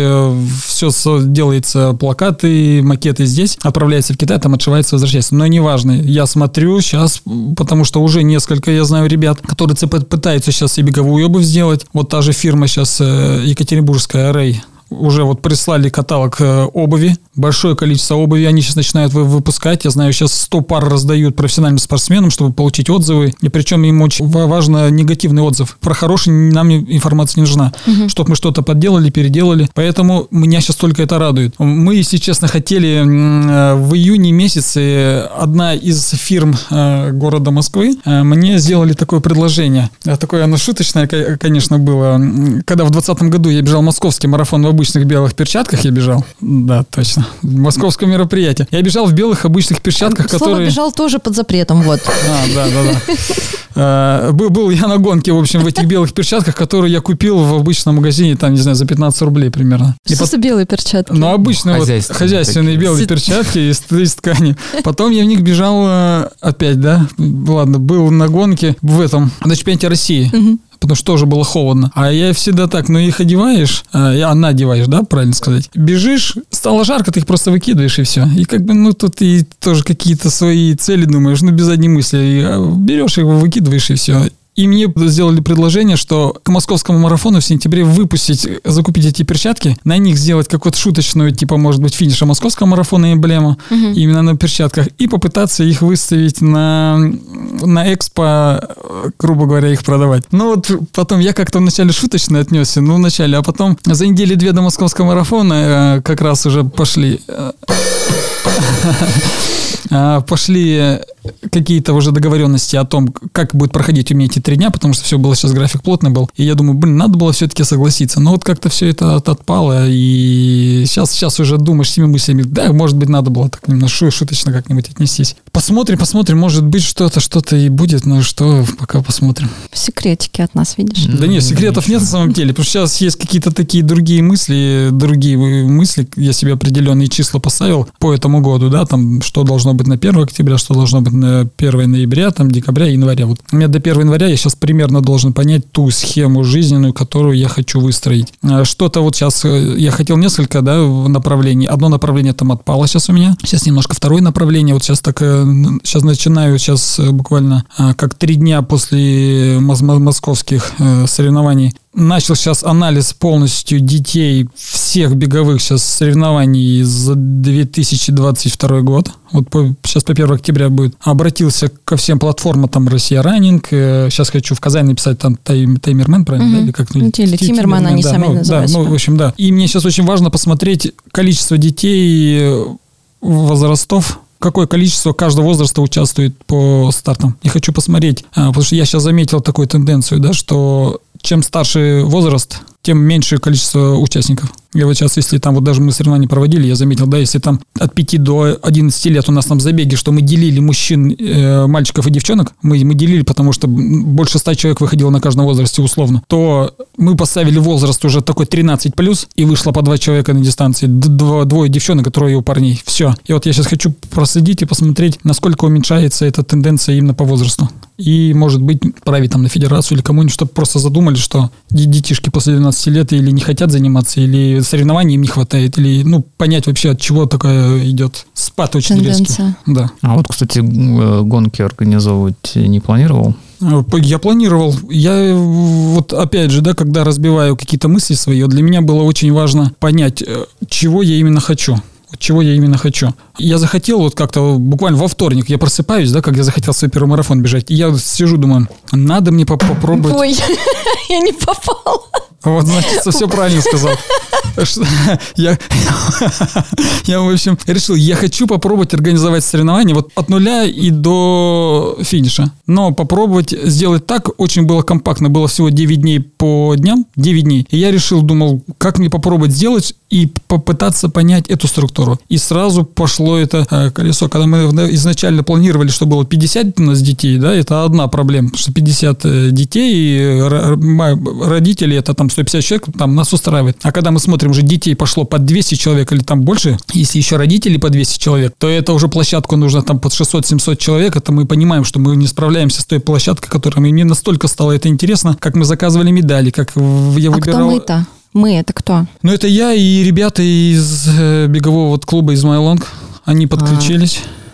все делается, плакаты, макеты здесь, отправляется в Китай, там отшивается, возвращается. Но неважно, я смотрю сейчас, потому что уже несколько, я знаю, ребят, которые пытаются сейчас и беговую обувь сделать. Вот та же фирма сейчас екатеринбургская, Рэй, уже вот прислали каталог э, обуви, большое количество обуви они сейчас начинают вы- выпускать. Я знаю, сейчас 100 пар раздают профессиональным спортсменам, чтобы получить отзывы. И причем им очень ва- важно негативный отзыв. Про хороший нам информация не нужна. Чтобы мы что-то подделали, переделали. Поэтому меня сейчас только это радует. Мы, если честно, хотели в июне месяце одна из фирм э, города Москвы э, мне сделали такое предложение. Э, Такое оно шуточное, ко- конечно, было. Когда в 2020 году я бежал московский марафон в обычных белых перчатках, я бежал. Да, точно. Московское мероприятие. Я бежал в белых обычных перчатках, Слово которые... бежал тоже под запретом, вот. <laughs> А, да, да, да. Э, Был, был я на гонке, в общем, в этих белых перчатках, которые я купил в обычном магазине, там, не знаю, за 15 рублей примерно. И Что за белые перчатки? ну, обычно вот Хозяйственные хозяйственные такие. белые перчатки из, из ткани. Потом я в них бежал э, опять, да, ладно, был на гонке в этом, на чемпионате России. Потому что тоже было холодно. А я всегда так, ну их одеваешь, а, я надеваешь, да, правильно сказать. Бежишь, стало жарко, ты их просто выкидываешь и все. И как бы, ну тут и тоже какие-то свои цели думаешь, ну без задней мысли. И, а, берешь его, выкидываешь и все. И мне сделали предложение, что к московскому марафону в сентябре выпустить, закупить эти перчатки, на них сделать какую-то шуточную, типа, может быть, финиша московского марафона эмблему, именно на перчатках, и попытаться их выставить на, на экспо, э, грубо говоря, их продавать. Ну вот потом я как-то вначале шуточно отнесся, ну вначале, а потом за недели две до московского марафона э, как раз уже пошли э, <laughs> пошли какие-то уже договоренности о том, как будет проходить у меня эти три дня, потому что все было сейчас график плотный был. И я думаю, блин, надо было все-таки согласиться. Но вот как-то все это от- отпало, и сейчас, сейчас уже думаешь всеми мыслями, да, может быть, надо было так немножко шу- шуточно как-нибудь отнестись. Посмотрим, посмотрим, может быть, что-то, что-то и будет, но что, пока посмотрим. Секретики от нас, видишь? Да нет, секретов нет на самом деле, потому что сейчас есть какие-то такие другие мысли, другие мысли, я себе определенные числа поставил по этому году, да, там, что должно быть на 1 октября, что должно быть на 1 ноября, там, декабря, января. Вот у меня до 1 января я сейчас примерно должен понять ту схему жизненную, которую я хочу выстроить. А, Что-то вот сейчас, э, я хотел несколько, да, направлений. Одно направление там отпало сейчас у меня, сейчас немножко второе направление, вот сейчас так, сейчас начинаю, сейчас буквально а, как три дня после мос- мо- московских э, соревнований начал сейчас анализ полностью детей всех беговых сейчас соревнований за 2022 год. Вот по, сейчас по 1 октября будет. Обратился ко всем платформам, там, Россия Раннинг. э, Сейчас хочу в Казани написать там тайм, Таймермен, правильно? да, Мгм. Или как? Ну, или Ти- Тиммерман, они да, сами ну, называют Да, ну, в общем, да. И мне сейчас очень важно посмотреть количество детей э, возрастов, какое количество каждого возраста участвует по стартам. И хочу посмотреть, а, потому что я сейчас заметил такую тенденцию, да, что чем старше возраст, тем меньше количество участников. И вот сейчас, если там вот даже мы соревнования проводили, я заметил, да, если там от 5 до 11 лет у нас там забеги, что мы делили мужчин, э, мальчиков и девчонок, мы, мы делили, потому что больше 100 человек выходило на каждом возрасте условно, то мы поставили возраст уже такой 13 плюс, и вышло по два человека на дистанции, дво- двое девчонок и трое у парней. Все. И вот я сейчас хочу проследить и посмотреть, насколько уменьшается эта тенденция именно по возрасту. И, может быть, править там на федерацию или кому-нибудь, чтобы просто задумали, что де- детишки после 12 лет или не хотят заниматься, или соревнований им не хватает, или, ну, понять вообще, от чего такая идет спад очень резкий. Тенденция. Да. А вот, кстати, г- гонки организовывать не планировал? Э, Я планировал. Я э, вот опять же, да, когда разбиваю какие-то мысли свои, для меня было очень важно понять, э, чего я именно хочу. Чего я именно хочу. Я захотел вот как-то буквально во вторник, я просыпаюсь, да, как я захотел свой первый марафон бежать. И я сижу, думаю, надо мне поп- попробовать. Ой, <laughs> я не попала. Вот, значит, все правильно сказал. Я, я, в общем, решил, я хочу попробовать организовать соревнования вот от нуля и до финиша. Но попробовать сделать так очень было компактно. Было всего 9 дней по дням, 9 дней. И я решил, думал, как мне попробовать сделать и попытаться понять эту структуру. И сразу пошло это э, колесо. Когда мы изначально планировали, что было 50 у нас детей, да, это одна проблема, что 50 э, детей, и родители, это там 150 человек, там нас устраивает. А когда мы смотрим, уже детей пошло по 200 человек или там больше, если еще родители по 200 человек, то это уже площадку нужно там под 600-700 человек, это мы понимаем, что мы не справляемся с той площадкой, которая мне настолько стало это интересно, как мы заказывали медали, как я А выбирал... кто мы-то? Мы это кто? Ну, это я и ребята из э, бегового вот клуба из Майлонг. Они подключились. А,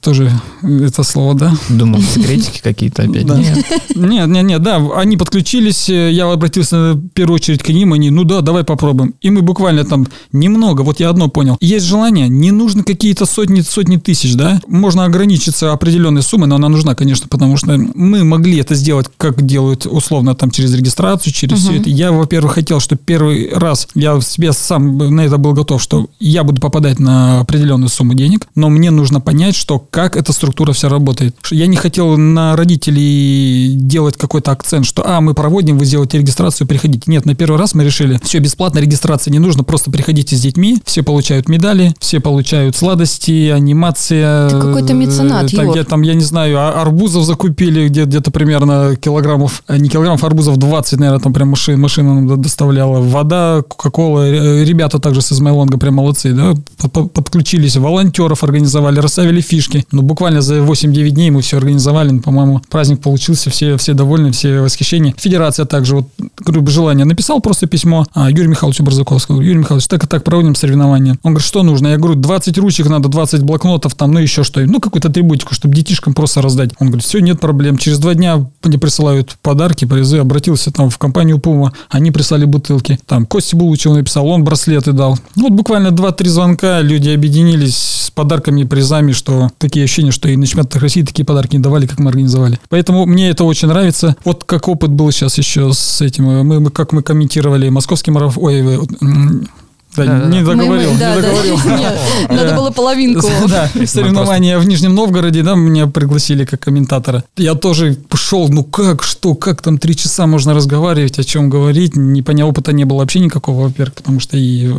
тоже это слово, да? Думал, секретики какие-то опять. Да. Нет. Нет, нет, нет, да, они подключились, э, я обратился в первую очередь к ним, они, ну да, давай попробуем. И мы буквально там немного, вот я одно понял. Есть желание, не нужно какие-то сотни, сотни тысяч, да? Можно ограничиться определенной суммой, но она нужна, конечно, потому что мы могли это сделать, как делают условно там через регистрацию, через все это. Я, во-первых, хотел, что первый раз я себе сам на это был готов, что я буду попадать на определенную сумму денег, но мне нужно понять, что как эта структура вся работает. Я не хотел на родителей делать какой-то акцент, что, а, мы проводим, вы сделаете регистрацию, приходите. Нет, на первый раз мы решили, все, бесплатно, регистрация не нужно, просто приходите с детьми, все получают медали, все получают сладости, анимация. Ты какой-то меценат, Там, где, там, я не знаю, а- арбузов закупили, где, где-то примерно килограммов, а, не килограммов, арбузов 20, наверное, там прям машина, машина нам доставляла. Вода, кока-кола, ре- ребята также с Измайлонга прям молодцы, да, Под- под- подключились, волонтеров организовали, расставили фишки. Ну, буквально за 8-9 дней мы все организовали, ну, по-моему, праздник получился, все, все довольны, все восхищения. Федерация также, вот, говорю, желание, написал просто письмо а, Юрию Михайловичу Барзаковскому. Юрий Михайлович, так и так проводим соревнования. Он говорит, что нужно? Я говорю, 20 ручек надо, 20 блокнотов, там, ну, еще что ну, какую-то атрибутику, чтобы детишкам просто раздать. Он говорит, все, нет проблем. Через два дня мне присылают подарки, призы. Обратился там в компанию Пума, они прислали бутылки. Там Костя Булычев написал, он браслеты дал. Ну, вот буквально 2-3 звонка, люди объединились с подарками и призами, что такие ощущения, что и на чемпионатах России такие подарки не давали, как мы организовали. Поэтому мне это очень нравится. Вот как опыт был сейчас еще с этим. Мы, мы как мы комментировали московский марафон. Ой, да, Да-да-да. не Мы- мы- договорил, да, не да. договорил. <laughs> Нет, <laughs> Надо было половинку. Да, <laughs> соревнования в Нижнем Новгороде, да, меня пригласили как комментатора. Я тоже пошел, ну как, что, как там три часа можно разговаривать, о чем говорить. Не понял, опыта не было вообще никакого, во-первых, потому что и э,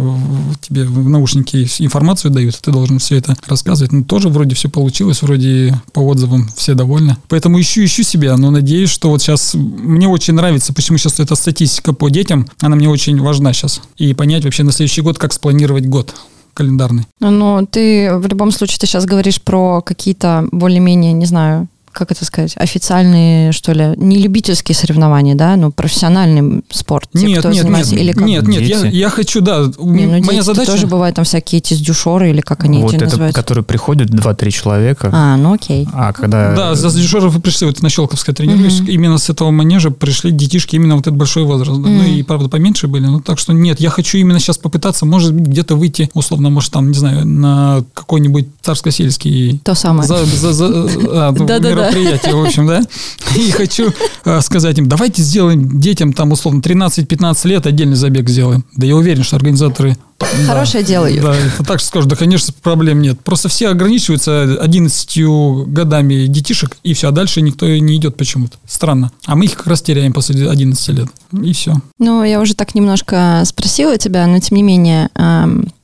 тебе в наушники информацию дают, ты должен все это рассказывать. Ну, тоже вроде все получилось, вроде по отзывам все довольны. Поэтому ищу, ищу себя, но надеюсь, что вот сейчас мне очень нравится, почему сейчас эта статистика по детям, она мне очень важна сейчас. И понять вообще на следующий год, как спланировать год календарный. Но ты в любом случае ты сейчас говоришь про какие-то более-менее, не знаю, как это сказать, официальные, что ли, не любительские соревнования, да, но профессиональный спорт, те, нет, кто нет, занимается, нет, или как? нет, нет, я, я хочу, да, Не, ну, моя задача... тоже бывают там всякие эти дюшоры, или как они вот эти это, называются. которые приходят 2-3 человека. А, ну окей. А когда... Да, за дежуров вы пришли, вот на Щелковской тренируюсь, Мгм. именно с этого манежа пришли детишки именно вот этот большой возраст. да. Ну и, правда, поменьше были. Ну так что нет, я хочу именно сейчас попытаться, может быть, где-то выйти, условно, может, там, не знаю, на какой-нибудь царско-сельский То самое. за, за- за- а, ну, Да-да-да. Мероприятие, в общем, да. <laughs> И хочу э, сказать им, давайте сделаем детям там, условно, 13-15 лет отдельный забег сделаем. Да я уверен, что организаторы... да. Хорошее дело, Юр. Да, это так что скажут, да, конечно, проблем нет. Просто все ограничиваются 11 годами детишек, и все, а дальше никто не идет почему-то. Странно. А мы их как раз теряем после 11 лет. И все. Ну, я уже так немножко спросила тебя, но тем не менее,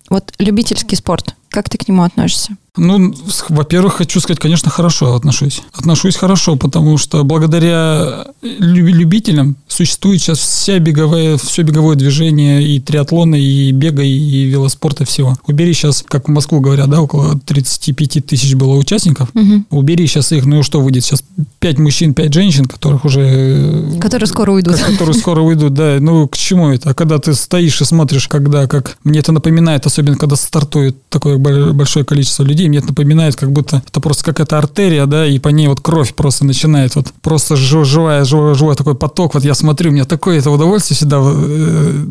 вот любительский спорт, как ты к нему относишься? Ну, во-первых, хочу сказать, конечно, хорошо отношусь. Отношусь хорошо, потому что благодаря лю- любителям существует сейчас вся беговая, все беговое движение и триатлона, и бега, и велоспорта, всего. Убери сейчас, как в Москву говорят, да, около 35 тысяч было участников. Мгм. Убери сейчас их, ну что выйдет сейчас? Пять мужчин, пять женщин, которых уже... э, Которые скоро уйдут. ко- которые скоро уйдут, да. Ну, к чему это? А когда ты стоишь и смотришь, когда, как... Мне это напоминает, особенно когда стартует такое бо- большое количество людей, мне это напоминает, как будто это просто какая-то артерия, да, и по ней вот кровь просто начинает вот просто жив- живая, живой, живой такой поток. Вот я смотрю, мне такое это удовольствие всегда э,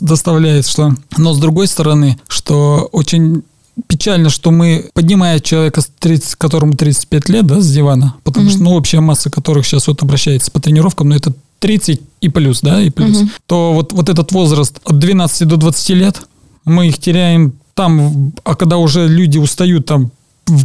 доставляет, что... Но с другой стороны, что очень печально, что мы, поднимая человека, с 30, которому 35 лет, да, с дивана, потому что, ну, общая масса которых сейчас вот обращается по тренировкам, ну, это 30 и плюс, да, и плюс, Мгм. то вот, вот этот возраст от 12 до 20 лет, мы их теряем там, а когда уже люди устают там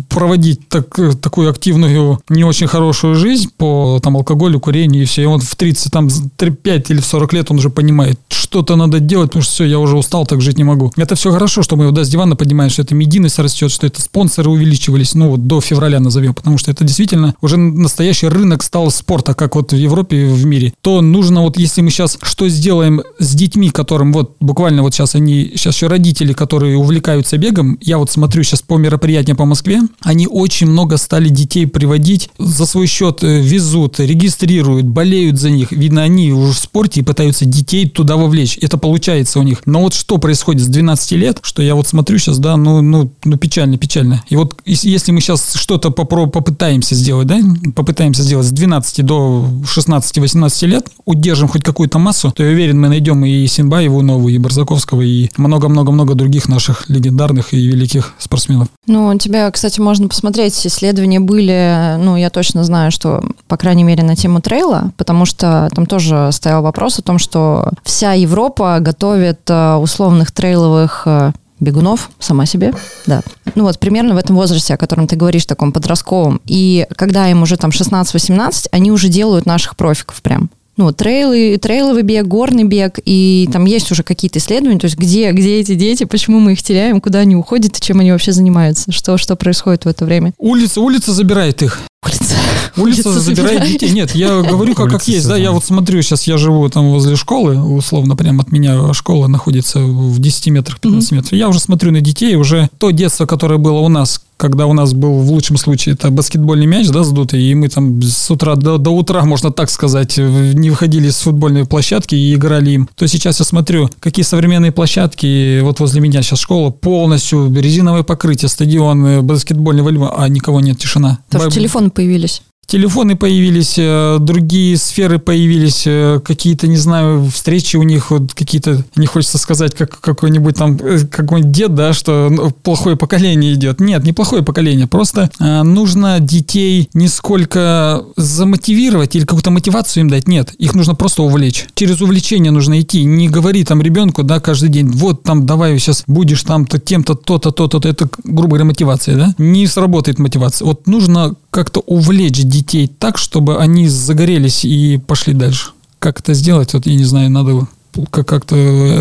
проводить так, такую активную, не очень хорошую жизнь по там, алкоголю, курению и все. И он в 30, там, 35 или в 40 лет он уже понимает, что-то надо делать, потому что все, я уже устал, так жить не могу. Это все хорошо, что мы его да, с дивана поднимаем, что это медийность растет, что это спонсоры увеличивались, ну вот до февраля назовем, потому что это действительно уже настоящий рынок стал спорта, как вот в Европе в мире. То нужно вот, если мы сейчас что сделаем с детьми, которым вот буквально вот сейчас они, сейчас еще родители, которые увлекаются бегом, я вот смотрю сейчас по мероприятиям по Москве, они очень много стали детей приводить за свой счет, э, везут, регистрируют, болеют за них. Видно, они уже в спорте и пытаются детей туда вовлечь. Это получается у них. Но вот что происходит с 12 лет, что я вот смотрю сейчас, да, ну, ну, ну печально, печально. И вот ес- если мы сейчас что-то попро- попытаемся сделать, да, попытаемся сделать с 12 до 16-18 лет, удержим хоть какую-то массу, то я уверен, мы найдем и Синбаеву новую, и Барзаковского, и много-много-много других наших легендарных и великих спортсменов. Ну, у тебя, кстати, можно посмотреть, исследования были, ну, я точно знаю, что, по крайней мере, на тему трейла, потому что там тоже стоял вопрос о том, что вся Европа готовит э, условных трейловых э, бегунов, сама себе, да. Ну вот примерно в этом возрасте, о котором ты говоришь, таком подростковом. И когда им уже там 16-18, они уже делают наших профиков прям. Ну, трейлы, трейловый бег, горный бег, и там есть уже какие-то исследования, то есть где, где эти дети, почему мы их теряем, куда они уходят и чем они вообще занимаются, что, что происходит в это время. Улица, улица забирает их. Улица, Улица забирает детей. Нет, я <laughs> говорю как, как есть. Да, я вот смотрю, сейчас я живу там возле школы, условно, прямо от меня школа находится в 10 метрах, 15 метров. Я уже смотрю на детей, уже то детство, которое было у нас, когда у нас был в лучшем случае это баскетбольный мяч, да, сдутый, и мы там с утра до, до утра, можно так сказать, не выходили с футбольной площадки и играли им. То сейчас я смотрю, какие современные площадки, вот возле меня сейчас школа, полностью резиновое покрытие, стадион, э, баскетбольный волейбол, а никого нет, тишина. Потому что Б- телефоны появились. Телефоны появились, э, другие сферы появились, э, какие-то, не знаю, встречи у них, вот какие-то, не хочется сказать, как какой-нибудь там, э, какой-нибудь дед, да, что ну, плохое поколение идет. Нет, не плохое поколение, просто нужно детей не сколько замотивировать или какую-то мотивацию им дать, нет, их нужно просто увлечь. Через увлечение нужно идти, не говори там ребенку, да, каждый день, вот там, давай сейчас будешь там то тем-то, то-то, то-то, то, это, грубо говоря, мотивация, да, не сработает мотивация. Вот нужно как-то увлечь детей так, чтобы они загорелись и пошли дальше. Как это сделать, вот я не знаю, надо как- как-то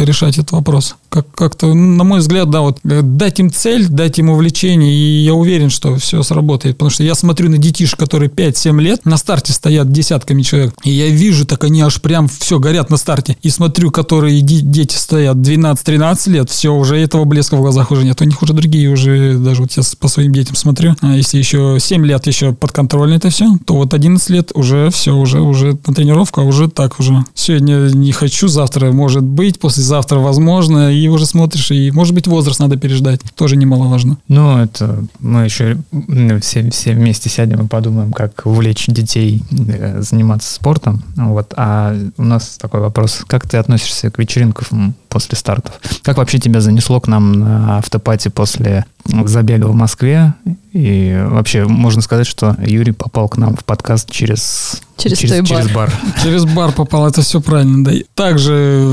решать этот вопрос. Как- Как-то, на мой взгляд, да, вот э, дать им цель, дать им увлечение, и я уверен, что все сработает. Потому что я смотрю на детишек, которые 5-7 лет, на старте стоят десятками человек, и я вижу, так они аж прям все горят на старте. И смотрю, которые де- дети стоят 12-13 лет, все, уже этого блеска в глазах уже нет. У них уже другие уже, даже вот я по своим детям смотрю, а если еще 7 лет еще подконтрольно это все, то вот 11 лет уже все, уже, уже на тренировку, а уже так уже. Сегодня не хочу, завтра может быть, послезавтра возможно, и уже смотришь, и может быть возраст надо переждать, тоже немаловажно. Ну, это мы еще все, все вместе сядем и подумаем, как увлечь детей э, заниматься спортом. Вот. А у нас такой вопрос. Как ты относишься к вечеринкам после стартов? Как вообще тебя занесло к нам на автопати после забега в Москве? И вообще можно сказать, что Юрий попал к нам в подкаст через... Через через, бар. через бар. Через бар попал, это все правильно. Да. Также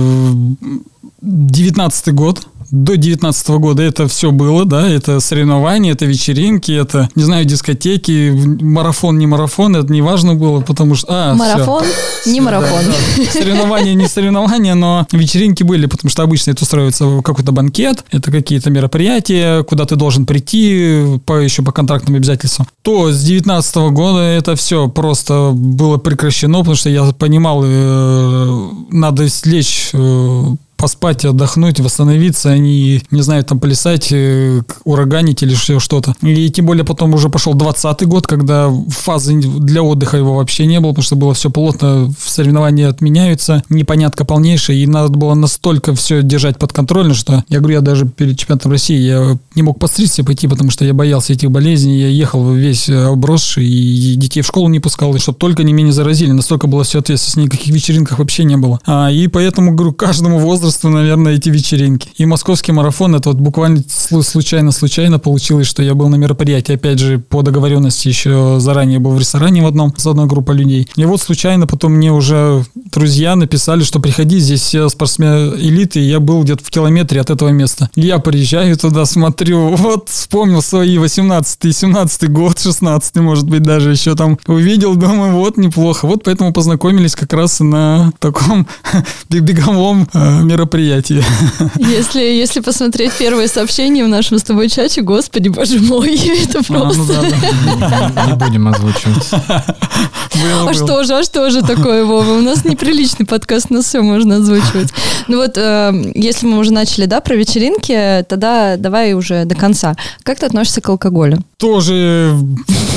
19 год. До 19 года это все было, да, это соревнования, это вечеринки, это, не знаю, дискотеки, марафон, не марафон, это не важно было, потому что... А. Марафон, не марафон. Да, да. Соревнования не соревнования, но вечеринки были, потому что обычно это устраивается какой-то банкет, это какие-то мероприятия, куда ты должен прийти по, еще по контрактным обязательствам. То с 19 года это все просто было прекращено, потому что я понимал, э, надо слечь э, поспать, отдохнуть, восстановиться, а не, не знаю, там плясать, э, ураганить или что-то. И тем более потом уже пошел 20 год, когда фазы для отдыха его вообще не было, потому что было все плотно, соревнования отменяются, непонятка полнейшая, и надо было настолько все держать под контролем, что, я говорю, я даже перед чемпионатом России я не мог постричься пойти, потому что я боялся этих болезней, я ехал весь обросший, и детей в школу не пускал, и чтобы только не меня не заразили, настолько было все ответственно, никаких вечеринках вообще не было. А, и поэтому, говорю, каждому возрасту, наверное, эти вечеринки. И московский марафон, это вот буквально случайно-случайно получилось, что я был на мероприятии, опять же, по договоренности еще заранее был в ресторане в одном, с одной группой людей. И вот случайно потом мне уже друзья написали, что приходи, здесь все спортсмены элиты, и я был где-то в километре от этого места. И я приезжаю туда, смотрю, <laughs> вот вспомнил свои 18 17 год, 16 может быть, даже еще там увидел, думаю, вот неплохо. Вот поэтому познакомились как раз на таком <laughs> беговом э, мероприятии. <laughs> Если, если посмотреть первые сообщения в нашем с тобой чате, господи, боже мой, <laughs> это А, просто... ну да, да. Не будем озвучивать. Было, А было. что же, а что же такое, Вова? У нас неприличный подкаст, у нас все можно озвучивать. Ну вот, э, если мы уже начали, да, про вечеринки, тогда давай уже до конца. Как ты относишься к алкоголю? Тоже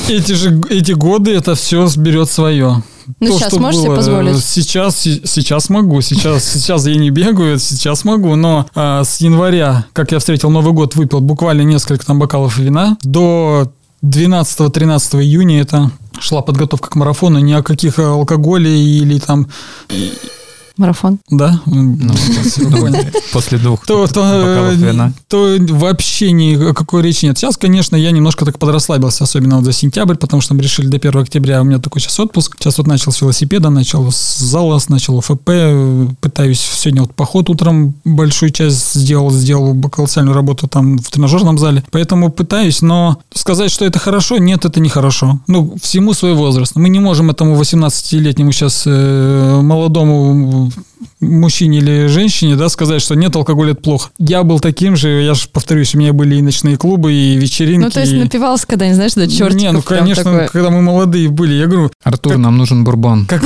эти же эти годы это все берет свое. Ну, сейчас что можешь себе было, позволить? э, Сейчас, се- сейчас могу. Сейчас, сейчас я не бегаю, сейчас могу. Но а, с января, как я встретил Новый год, выпил буквально несколько там бокалов вина. До 12-13 июня это шла подготовка к марафону. Ни о каких алкоголе или там... Марафон. Да? Ну, Понял. После двух то, то, бокалов э, вина. то вообще ни о какой речи нет. Сейчас, конечно, я немножко так подрасслабился, особенно вот за сентябрь, потому что мы решили до 1 октября, у меня такой сейчас отпуск. Сейчас вот начал с велосипеда, начал с зала, начал ФП, пытаюсь сегодня вот поход утром большую часть сделал, сделал колоссальную работу там в тренажерном зале, поэтому пытаюсь, но сказать, что это хорошо, нет, это не хорошо. Ну, всему свой возраст. Мы не можем этому 18-летнему сейчас э, молодому мужчине или женщине, да, сказать, что нет, алкоголь это плохо. Я был таким же, я же повторюсь, у меня были и ночные клубы, и вечеринки. Ну, то есть и- напивался когда-нибудь, знаешь, до чертиков. Не, ну, конечно, такое. когда мы молодые были, я говорю, Артур, Как- нам нужен бурбон. как,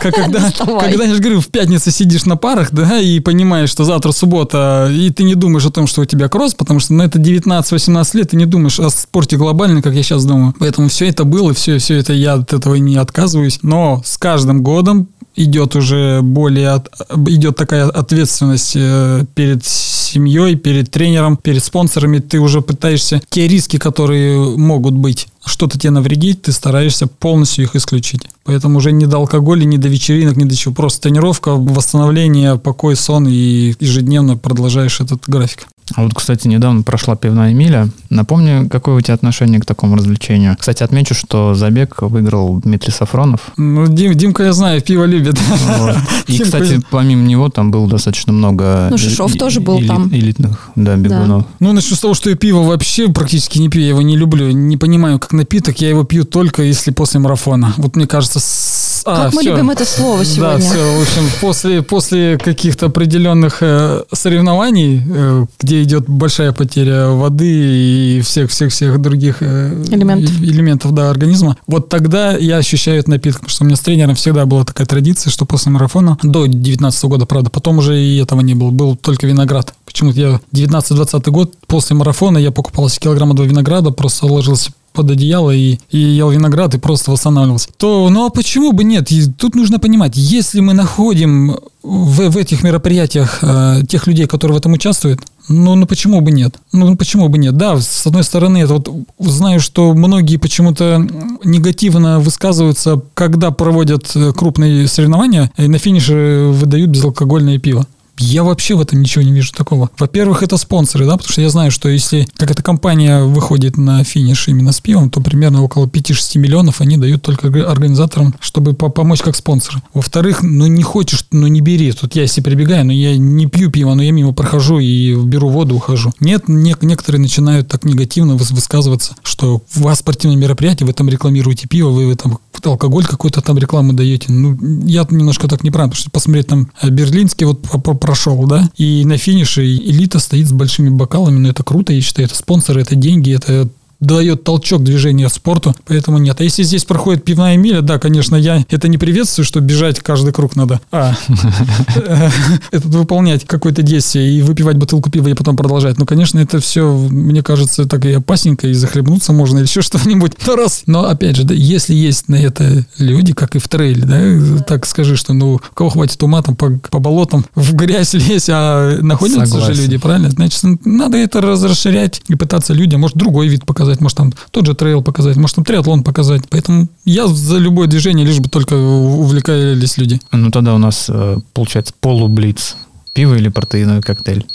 как <laughs> когда, когда, я же говорю, в пятницу сидишь на парах, да, и понимаешь, что завтра суббота, и ты не думаешь о том, что у тебя кросс, потому что, ну, это 19-18 лет, ты не думаешь о спорте глобально, как я сейчас думаю. Поэтому все это было, все, все это я от этого не отказываюсь. Но с каждым годом идет уже более, от- идет такая ответственность э, перед семьей, перед тренером, перед спонсорами. Ты уже пытаешься те риски, которые могут быть, что-то тебе навредить, ты стараешься полностью их исключить. Поэтому уже не до алкоголя, не до вечеринок, не до чего. Просто тренировка, восстановление, покой, сон и ежедневно продолжаешь этот график. А вот, кстати, недавно прошла пивная миля. Напомни, какое у тебя отношение к такому развлечению? Кстати, отмечу, что забег выиграл Дмитрий Сафронов. Ну, Дим, Димка, я знаю, пиво любит. Вот. <laughs> И, кстати, помимо него там было достаточно много... Ну, Шишов и- тоже был эли- там. Элитных, да, бегунов. Ну, начну с того, что я пиво вообще практически не пью, я его не люблю. Не понимаю, как напиток, я его пью только если после марафона. Вот мне кажется, с- А, как мы всё. любим это слово Да, сегодня. все. В общем, после, после каких-то определенных э, соревнований, э, где идет большая потеря воды и всех-всех-всех других э, Элементов. элементов да, организма, вот тогда я ощущаю этот напиток. Потому что у меня с тренером всегда была такая традиция, что после марафона, до 19 года, правда, потом уже и этого не было, был только виноград. Почему-то я 19-20 год, после марафона я покупал себе килограмма два винограда, просто ложился под одеяло и, и ел виноград и просто восстанавливался. То, ну а почему бы нет? И тут нужно понимать, если мы находим в, в этих мероприятиях э, тех людей, которые в этом участвуют, ну, ну почему бы нет? Ну, ну почему бы нет? Да, с одной стороны, это вот знаю, что многие почему-то негативно высказываются, когда проводят э, крупные соревнования и на финише выдают безалкогольное пиво. Я вообще в этом ничего не вижу такого. Во-первых, это спонсоры, да, потому что я знаю, что если какая-то компания выходит на финиш именно с пивом, то примерно около 5-6 миллионов они дают только орга- организаторам, чтобы по- помочь как спонсоры. Во-вторых, ну не хочешь, ну не бери. Тут я если прибегаю, но я не пью пиво, но я мимо прохожу и беру воду, ухожу. Нет, не- некоторые начинают так негативно выс- высказываться, что у вас спортивное мероприятие, вы там рекламируете пиво, вы там алкоголь какой-то там рекламу даете. Ну, я немножко так не потому что посмотреть там э, берлинский вот прошел, да, и на финише элита стоит с большими бокалами, ну это круто, я считаю, это спонсоры, это деньги, это дает толчок движения спорту, поэтому нет. А если здесь проходит пивная миля, да, конечно, я это не приветствую, что бежать каждый круг надо, а <laughs> этот выполнять какое-то действие и выпивать бутылку пива и потом продолжать. Ну, конечно, это все, мне кажется, так и опасненько, и захлебнуться можно, <laughs> или еще что-нибудь. Но <laughs> раз. Но, опять же, да, если есть на это люди, как и в трейле, да, так скажи, что, ну, у кого хватит ума там по, по болотам в грязь лезть, а находятся Согласен. же люди, правильно? Значит, надо это раз- расширять и пытаться людям, может, другой вид показать, может, там тот же трейл показать, может, там триатлон показать. Поэтому я за любое движение, лишь бы только увлекались люди. Ну, тогда у нас э, получается полублиц. Пиво или протеиновый коктейль?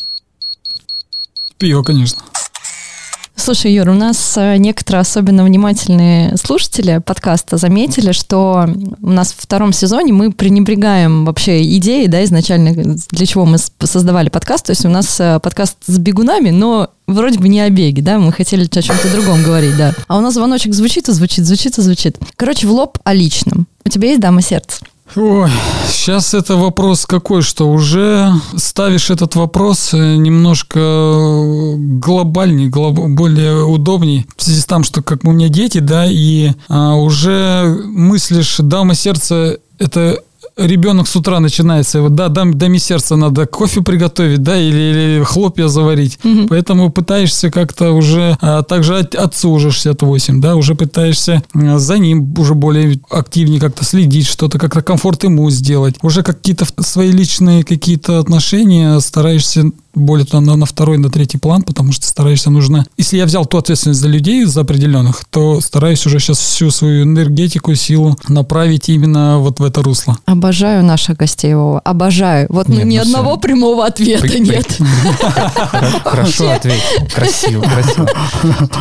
Пиво, конечно. Слушай, Юр, у нас э, некоторые особенно внимательные слушатели подкаста заметили, что у нас в втором сезоне мы пренебрегаем вообще идеей, да, изначально, для чего мы создавали подкаст. То есть у нас э, подкаст с бегунами, но вроде бы не о беге, да, мы хотели о чем-то другом говорить, да. А у нас звоночек звучит и звучит, звучит и звучит. Короче, в лоб о личном. У тебя есть дама сердца? Ой, сейчас это вопрос какой, что уже ставишь этот вопрос э, немножко глобальней, глоб- более удобней. В связи с тем, что как у меня дети, да, и а, уже мыслишь, дама сердца, это ребенок с утра начинается, вот, да, дам, даме сердца надо кофе приготовить, да, или, или хлопья заварить. Поэтому пытаешься как-то уже, а, также от- отцу уже 68, да, уже пытаешься за ним уже более активнее как-то следить, что-то как-то комфорт ему сделать. Уже какие-то свои личные какие-то отношения стараешься более туда на, на второй, на третий план, потому что стараешься нужно... Если я взял ту ответственность за людей, за определенных, то стараюсь уже сейчас всю свою энергетику, силу направить именно вот в это русло. Обожаю наших гостей, Вова, обожаю. Вот ну, Нет, ни ну одного всё. прямого ответа При- нет. <laughs> Хорошо ответил. Красиво, красиво.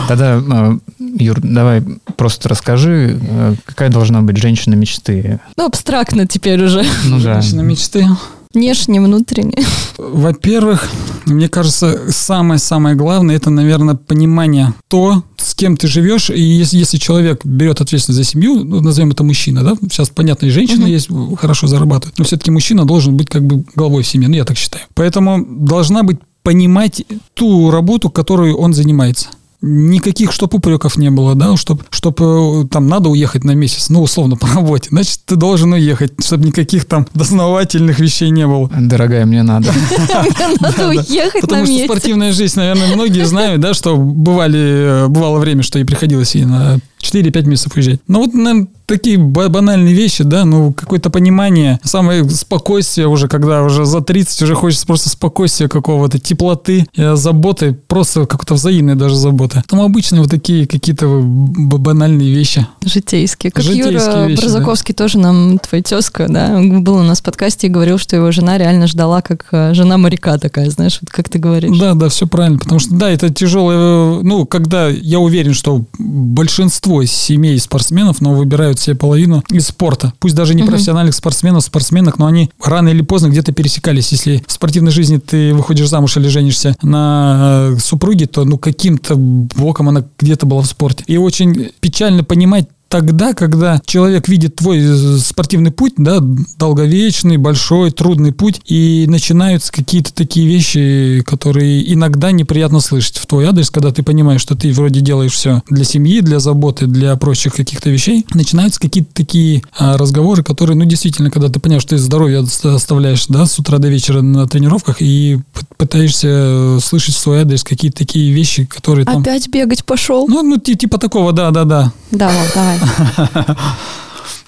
Тогда, э, Юр, давай просто расскажи, э, какая должна быть женщина мечты. Ну, абстрактно теперь уже. Ну да. Женщина мечты. Внешне, внутренне. Во-первых, мне кажется, самое-самое главное, это, наверное, понимание то, с кем ты живешь, и если, если человек берет ответственность за семью, ну, назовем это мужчина, да, сейчас, понятно, и женщины есть, хорошо зарабатывают, но все-таки мужчина должен быть как бы главой в семье, ну, я так считаю. Поэтому должна быть понимать ту работу, которую он занимается. Никаких, чтоб упреков не было, да, чтоб, чтоб э, там надо уехать на месяц, ну, условно, <laughs> по работе, значит, ты должен уехать, чтобы никаких там дознавательных вещей не было. Дорогая, мне надо. <laughs> <laughs> Надо уехать Потому что спортивная жизнь, наверное, многие знают, да, что бывали, э, бывало время, что и приходилось и на 4-5 месяцев уезжать. Но вот, наверное, такие ба- банальные вещи, да, ну, какое-то понимание, самое спокойствие уже, когда уже за 30 уже хочется просто спокойствия какого-то, теплоты, э, заботы, просто какой-то взаимной даже заботы. Там обычно вот такие какие-то банальные вещи. Житейские. Как Житейские Юра вещи, Бразаковский тоже нам, твой тезка, да, был у нас в подкасте и говорил, что его жена реально ждала, как э, жена моряка такая, знаешь, вот как ты говоришь. Да, да, все правильно. Потому что, да, это тяжелое. Ну, когда я уверен, что большинство семей спортсменов, но выбирают себе половину из спорта. Пусть даже не профессиональных спортсменов, спортсменок, но они рано или поздно где-то пересекались. Если в спортивной жизни ты выходишь замуж или женишься на э, супруге, то ну каким-то боком она где-то была в спорте. И очень печально понимать тогда, когда человек видит твой спортивный путь, да, долговечный, большой, трудный путь, и начинаются какие-то такие вещи, которые иногда неприятно слышать в твой адрес, когда ты понимаешь, что ты вроде делаешь все для семьи, для заботы, для прочих каких-то вещей, начинаются какие-то такие а, разговоры, которые, ну, действительно, когда ты понимаешь, что ты здоровье оставляешь, да, с утра до вечера на тренировках и пытаешься э, слышать в свой адрес какие-то такие вещи, которые там... Опять бегать пошел? Ну, ну, типа такого, да, да, да. Да, вот, давай. <laughs>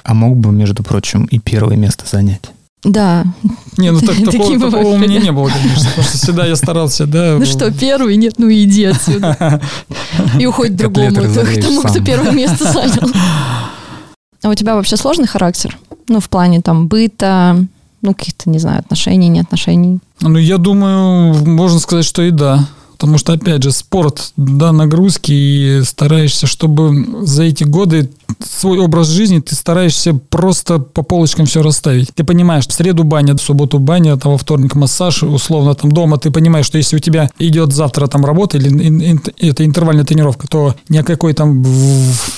А мог бы, между прочим, и первое место занять. Да. Не, ну так, <laughs> такого, бывают, такого у меня не было, конечно, потому что всегда я старался, да. Ну что, первый? Нет, ну иди отсюда. <laughs> И уходит к другому, тому, кто первое место занял. А у тебя вообще сложный характер? Ну, в плане там быта, ну, каких-то, не знаю, отношений, не отношений. Ну, я думаю, можно сказать, что и да. Потому что, опять же, спорт, да, нагрузки, и стараешься, чтобы за эти годы свой образ жизни ты стараешься просто по полочкам все расставить. Ты понимаешь, в среду баня, в субботу баня, там, во вторник массаж, условно, там, дома ты понимаешь, что если у тебя идет завтра там работа или ин- ин- это интервальная тренировка, то ни о какой там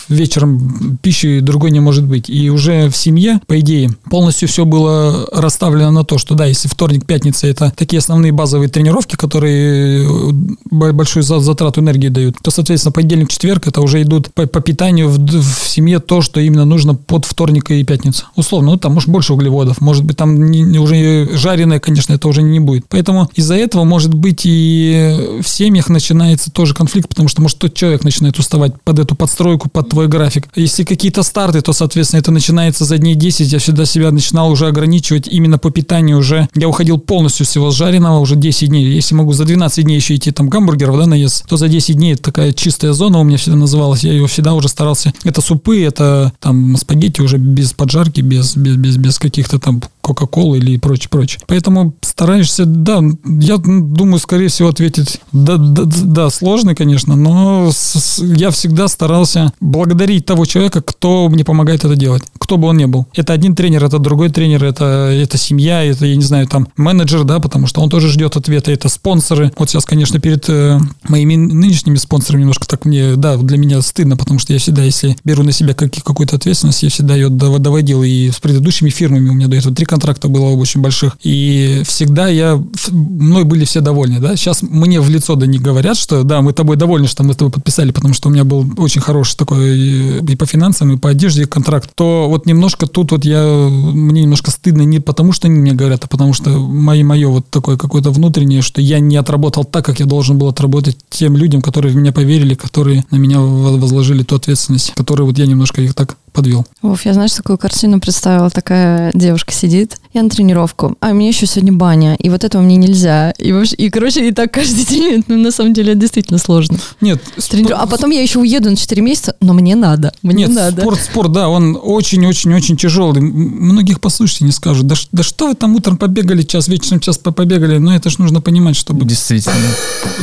вечером пищи другой не может быть. И уже в семье, по идее, полностью все было расставлено на то, что да, если вторник, пятница это такие основные базовые тренировки, которые э, большую за- затрату энергии дают, то, соответственно, понедельник, четверг это уже идут по, по питанию в, в семье то, что именно нужно под вторник и пятницу. Условно, ну там может больше углеводов, может быть там не- не- уже жареное, конечно, это уже не будет. Поэтому из-за этого, может быть, и в семьях начинается тоже конфликт, потому что, может, тот человек начинает уставать под эту подстройку, под твой график. Если какие-то старты, то, соответственно, это начинается за дней 10. Я всегда себя начинал уже ограничивать именно по питанию уже. Я уходил полностью всего с жареного уже 10 дней. Если могу за 12 дней еще идти там гамбургеров, да, наесть, то за 10 дней такая чистая зона у меня всегда называлась. Я ее всегда уже старался. Это супы, это там спагетти уже без поджарки, без, без, без, без каких-то там кока-колы или прочее, прочее. Поэтому стараешься, да, я думаю, скорее всего, ответить, да, да, да, сложный, конечно, но с- я всегда старался благодарить того человека, кто мне помогает это делать, кто бы он ни был. Это один тренер, это другой тренер, это, это семья, это, я не знаю, там, менеджер, да, потому что он тоже ждет ответа, это спонсоры. Вот сейчас, конечно, перед э, моими нынешними спонсорами немножко так мне, да, для меня стыдно, потому что я всегда, если беру на себя как- какую-то ответственность, я всегда ее дов- доводил, и с предыдущими фирмами. У меня до этого три контракта было очень больших, и всегда я, мной были все довольны, да, сейчас мне в лицо да не говорят, что да, мы тобой довольны, что мы с тобой подписали, потому что у меня был очень хороший такой э, и по финансам, и по одежде контракт, то вот немножко тут вот я, мне немножко стыдно не потому, что они мне говорят, а потому что мое, мое вот такое какое-то внутреннее, что я не отработал так, как я должен был отработать тем людям, которые в меня поверили, которые на меня во- возложили ту ответственность, которую вот я немножко их так подвел. Вов, я, знаешь, такую картину представила. Такая девушка сидит, я на тренировку, а у меня еще сегодня баня, и вот этого мне нельзя. И, вообще, и короче, и так каждый <laughs> день, ну, на самом деле, это действительно сложно. Нет, Трениру- А потом я еще уеду на 4 месяца, но мне надо, мне Нет, надо. спорт, спорт, да, он очень-очень-очень тяжелый. Многих послушайте, не скажут, да, да что вы там утром побегали час, вечером час по- побегали, но это ж нужно понимать, чтобы, Действительно.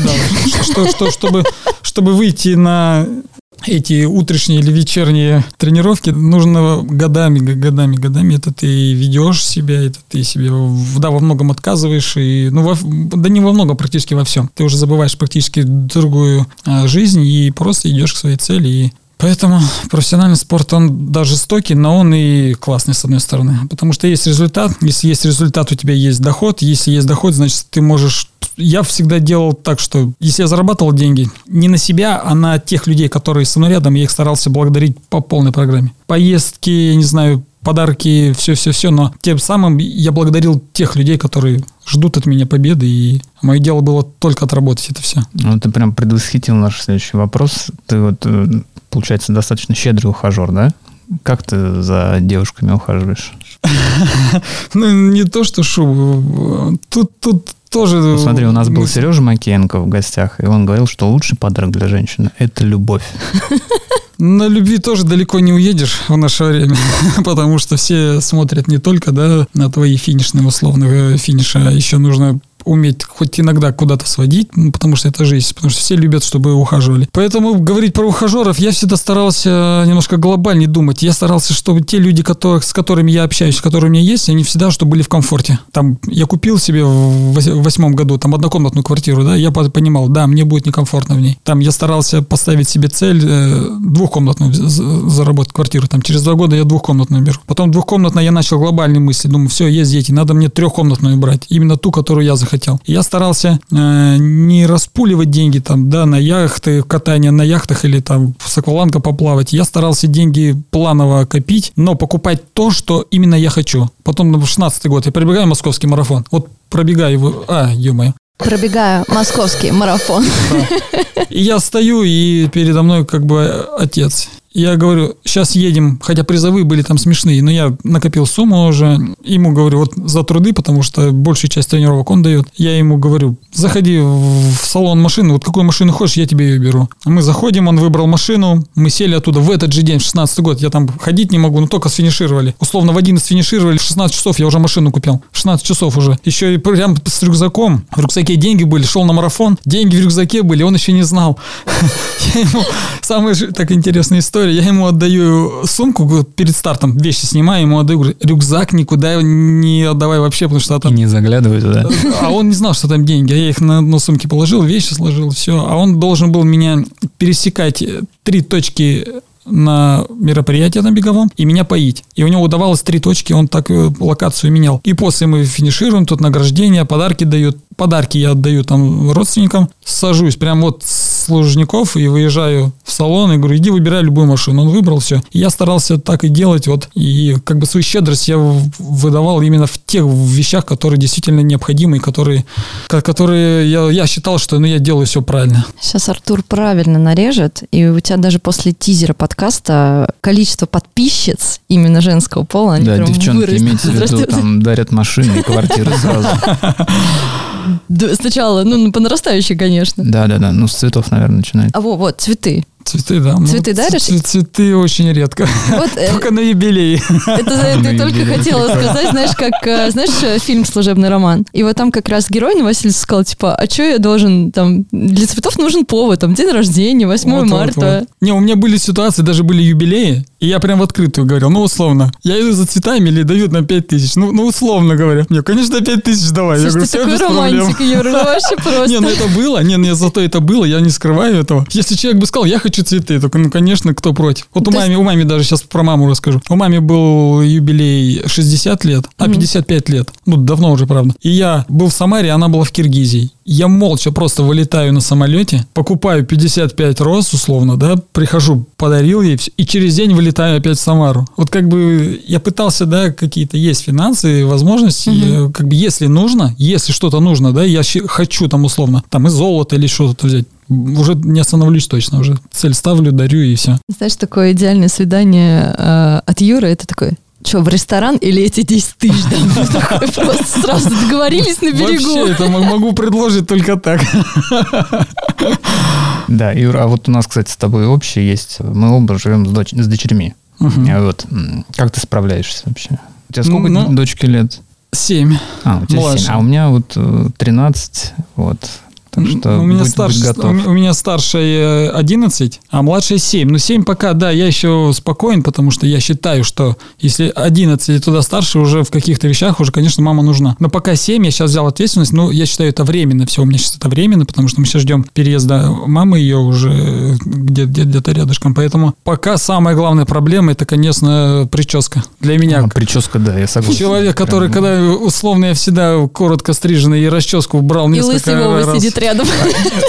да, что, что, чтобы, чтобы выйти на эти утренние или вечерние тренировки нужно годами, годами, годами. Это ты ведешь себя, это ты себе да, во многом отказываешь. И, ну, во- да не во многом, практически во всем. Ты уже забываешь практически другую а, жизнь и просто идешь к своей цели. И Поэтому профессиональный спорт, он да, жестокий, но он и классный, с одной стороны. Потому что есть результат. Если есть результат, у тебя есть доход. Если есть доход, значит, ты можешь... Я всегда делал так, что если я зарабатывал деньги, не на себя, а на тех людей, которые со мной рядом, я их старался благодарить по полной программе. Поездки, я не знаю, подарки, все-все-все, но тем самым я благодарил тех людей, которые ждут от меня победы, и мое дело было только отработать это все. Ну, ты прям предвосхитил наш следующий вопрос. Ты вот, э, получается, достаточно щедрый ухажер, да? Как ты за девушками ухаживаешь? <laughs> Ну, не то, что шу. Тут, тут тоже... Ну, смотри, у нас был Сережа Макеенко в гостях, и он говорил, что лучший подарок для женщины – это любовь. <laughs> На любви тоже далеко не уедешь в наше время, <laughs> потому что все смотрят не только да, на твои финишные условно э, финиши, а еще нужно уметь хоть иногда куда-то сводить, ну, потому что это жизнь, потому что все любят, чтобы ухаживали. Поэтому говорить про ухажеров я всегда старался немножко глобальнее думать. Я старался, чтобы те люди, которых, с которыми я общаюсь, с которыми у меня есть, они всегда, чтобы были в комфорте. Там я купил себе в вось- в восьмом году там однокомнатную квартиру, да, я по- понимал, да, мне будет некомфортно в ней. Там я старался поставить себе цель э, двухкомнатную заработать квартиру. Там через два года я двухкомнатную беру. Потом двухкомнатная я начал глобальные мысли. Думаю, все, есть дети, надо мне трехкомнатную брать. Именно ту, которую я захотел. И я старался э, не распуливать деньги там, да, на яхты, катание на яхтах или там с акваланга поплавать. Я старался деньги планово копить, но покупать то, что именно я хочу. Потом в 16 год я пробегаю московский марафон. Вот пробегаю его, а, ё-моё. Пробегаю московский марафон. <laughs> И я стою, и передо мной как бы отец. Я говорю, сейчас едем, хотя призовые были там смешные, но я накопил сумму уже. Ему говорю, вот за труды, потому что большую часть тренировок он дает. Я ему говорю, заходи в салон машины, вот какую машину хочешь, я тебе ее беру. Мы заходим, он выбрал машину, мы сели оттуда в этот же день, в 16 год. Я там ходить не могу, но только сфинишировали. Условно в 11 финишировали, в 16 часов я уже машину купил. В 16 часов уже. Еще и прям с рюкзаком. В рюкзаке деньги были, шел на марафон, деньги в рюкзаке были, он еще не знал. <laughs> Самая так интересная история, я ему отдаю сумку перед стартом, вещи снимаю, ему отдаю, говорю, рюкзак никуда не отдавай вообще, потому что И там... не заглядывай туда. А он не знал, что там деньги. а Я их на, на сумке положил, вещи сложил, все. А он должен был меня пересекать три точки на мероприятии на беговом и меня поить. И у него удавалось три точки, он так э, локацию менял. И после мы финишируем, тут награждение, подарки дают. Подарки я отдаю там родственникам. Сажусь прям вот с Лужников и выезжаю в салон и говорю, иди выбирай любую машину. Он выбрал все. И я старался так и делать вот. И как бы свою щедрость я выдавал именно в тех вещах, которые действительно необходимы, и которые, ко- которые я, я считал, что ну, я делаю все правильно. Сейчас Артур правильно нарежет, и у тебя даже после тизера подкаста количество подписчиц именно женского пола, они Да, прям девчонки, вырастут. имейте в виду, там дарят машины и квартиры сразу. <laughs> Да, Сначала, ну, по нарастающей, конечно. Да-да-да, ну с цветов, наверное, начинает. А во, вот, цветы. Цветы, да. Ну, Цветы ц- даришь? ц- Цветы очень редко. Вот, э, Только на юбилей. Это за это Ну, я только юбилей. хотела сказать, знаешь, как, э, знаешь, э, фильм «Служебный роман». И вот там как раз герой Новосельцев сказал, типа, а что я должен, там, для цветов нужен повод, там, день рождения, 8 Вот, вот, марта. вот. Не, у меня были ситуации, даже были юбилеи, и я прям в открытую говорил, ну, условно, я иду за цветами или дают на 5 тысяч. Ну, ну, условно говоря. Мне, конечно, 5 тысяч давай. я Слушай, говорю, ты такой романтик, Юра, ну вообще просто. <laughs> Не, ну это было, не, не, зато это было, я не скрываю этого. Если человек бы сказал, я хочу цветы, только, ну, конечно, кто против. Вот у То есть- маме, у маме даже сейчас про маму расскажу. У маме был юбилей 60 лет, а 55 лет. Ну, давно уже, правда. И я был в Самаре, она была в Киргизии. Я молча просто вылетаю на самолете, покупаю 55 роз, условно, да, прихожу, подарил ей, и через день вылетаю опять в Самару. Вот как бы я пытался, да, какие-то есть финансы, возможности, э, как бы если нужно, если что-то нужно, да, я хочу там условно, там и золото или что-то взять, уже не остановлюсь точно, уже цель ставлю, дарю и все. Знаешь, такое идеальное свидание э, от Юры, это такое, что, в ресторан или эти 10 тысяч? Да, <laughs> такой просто сразу договорились на берегу. Вообще, это могу предложить только так. Да, Юр, а вот у нас, кстати, с тобой общее есть. Мы оба живем с, доч- с дочерьми. А вот как ты справляешься вообще? У тебя сколько Ну, дочке лет? Семь. А, у тебя младше. семь. А у меня вот э, 13, вот. Так что у, меня будь- будь старше, готов. у, ме- у меня старшая 11, а младшая 7. Ну, 7 пока, да, я еще спокоен, потому что я считаю, что если 11 и туда старше, уже в каких-то вещах уже, конечно, мама нужна. Но пока 7, я сейчас взял ответственность, ну, я считаю, это временно все. У меня сейчас это временно, потому что мы сейчас ждем переезда мамы ее уже где- где- где-то рядышком. Поэтому пока самая главная проблема, это, конечно, прическа. Для меня, А, прическа, да, я согласен. Человек, который, Прям, когда условно я всегда коротко стриженный и расческу брал И несколько раз. сидит рядом.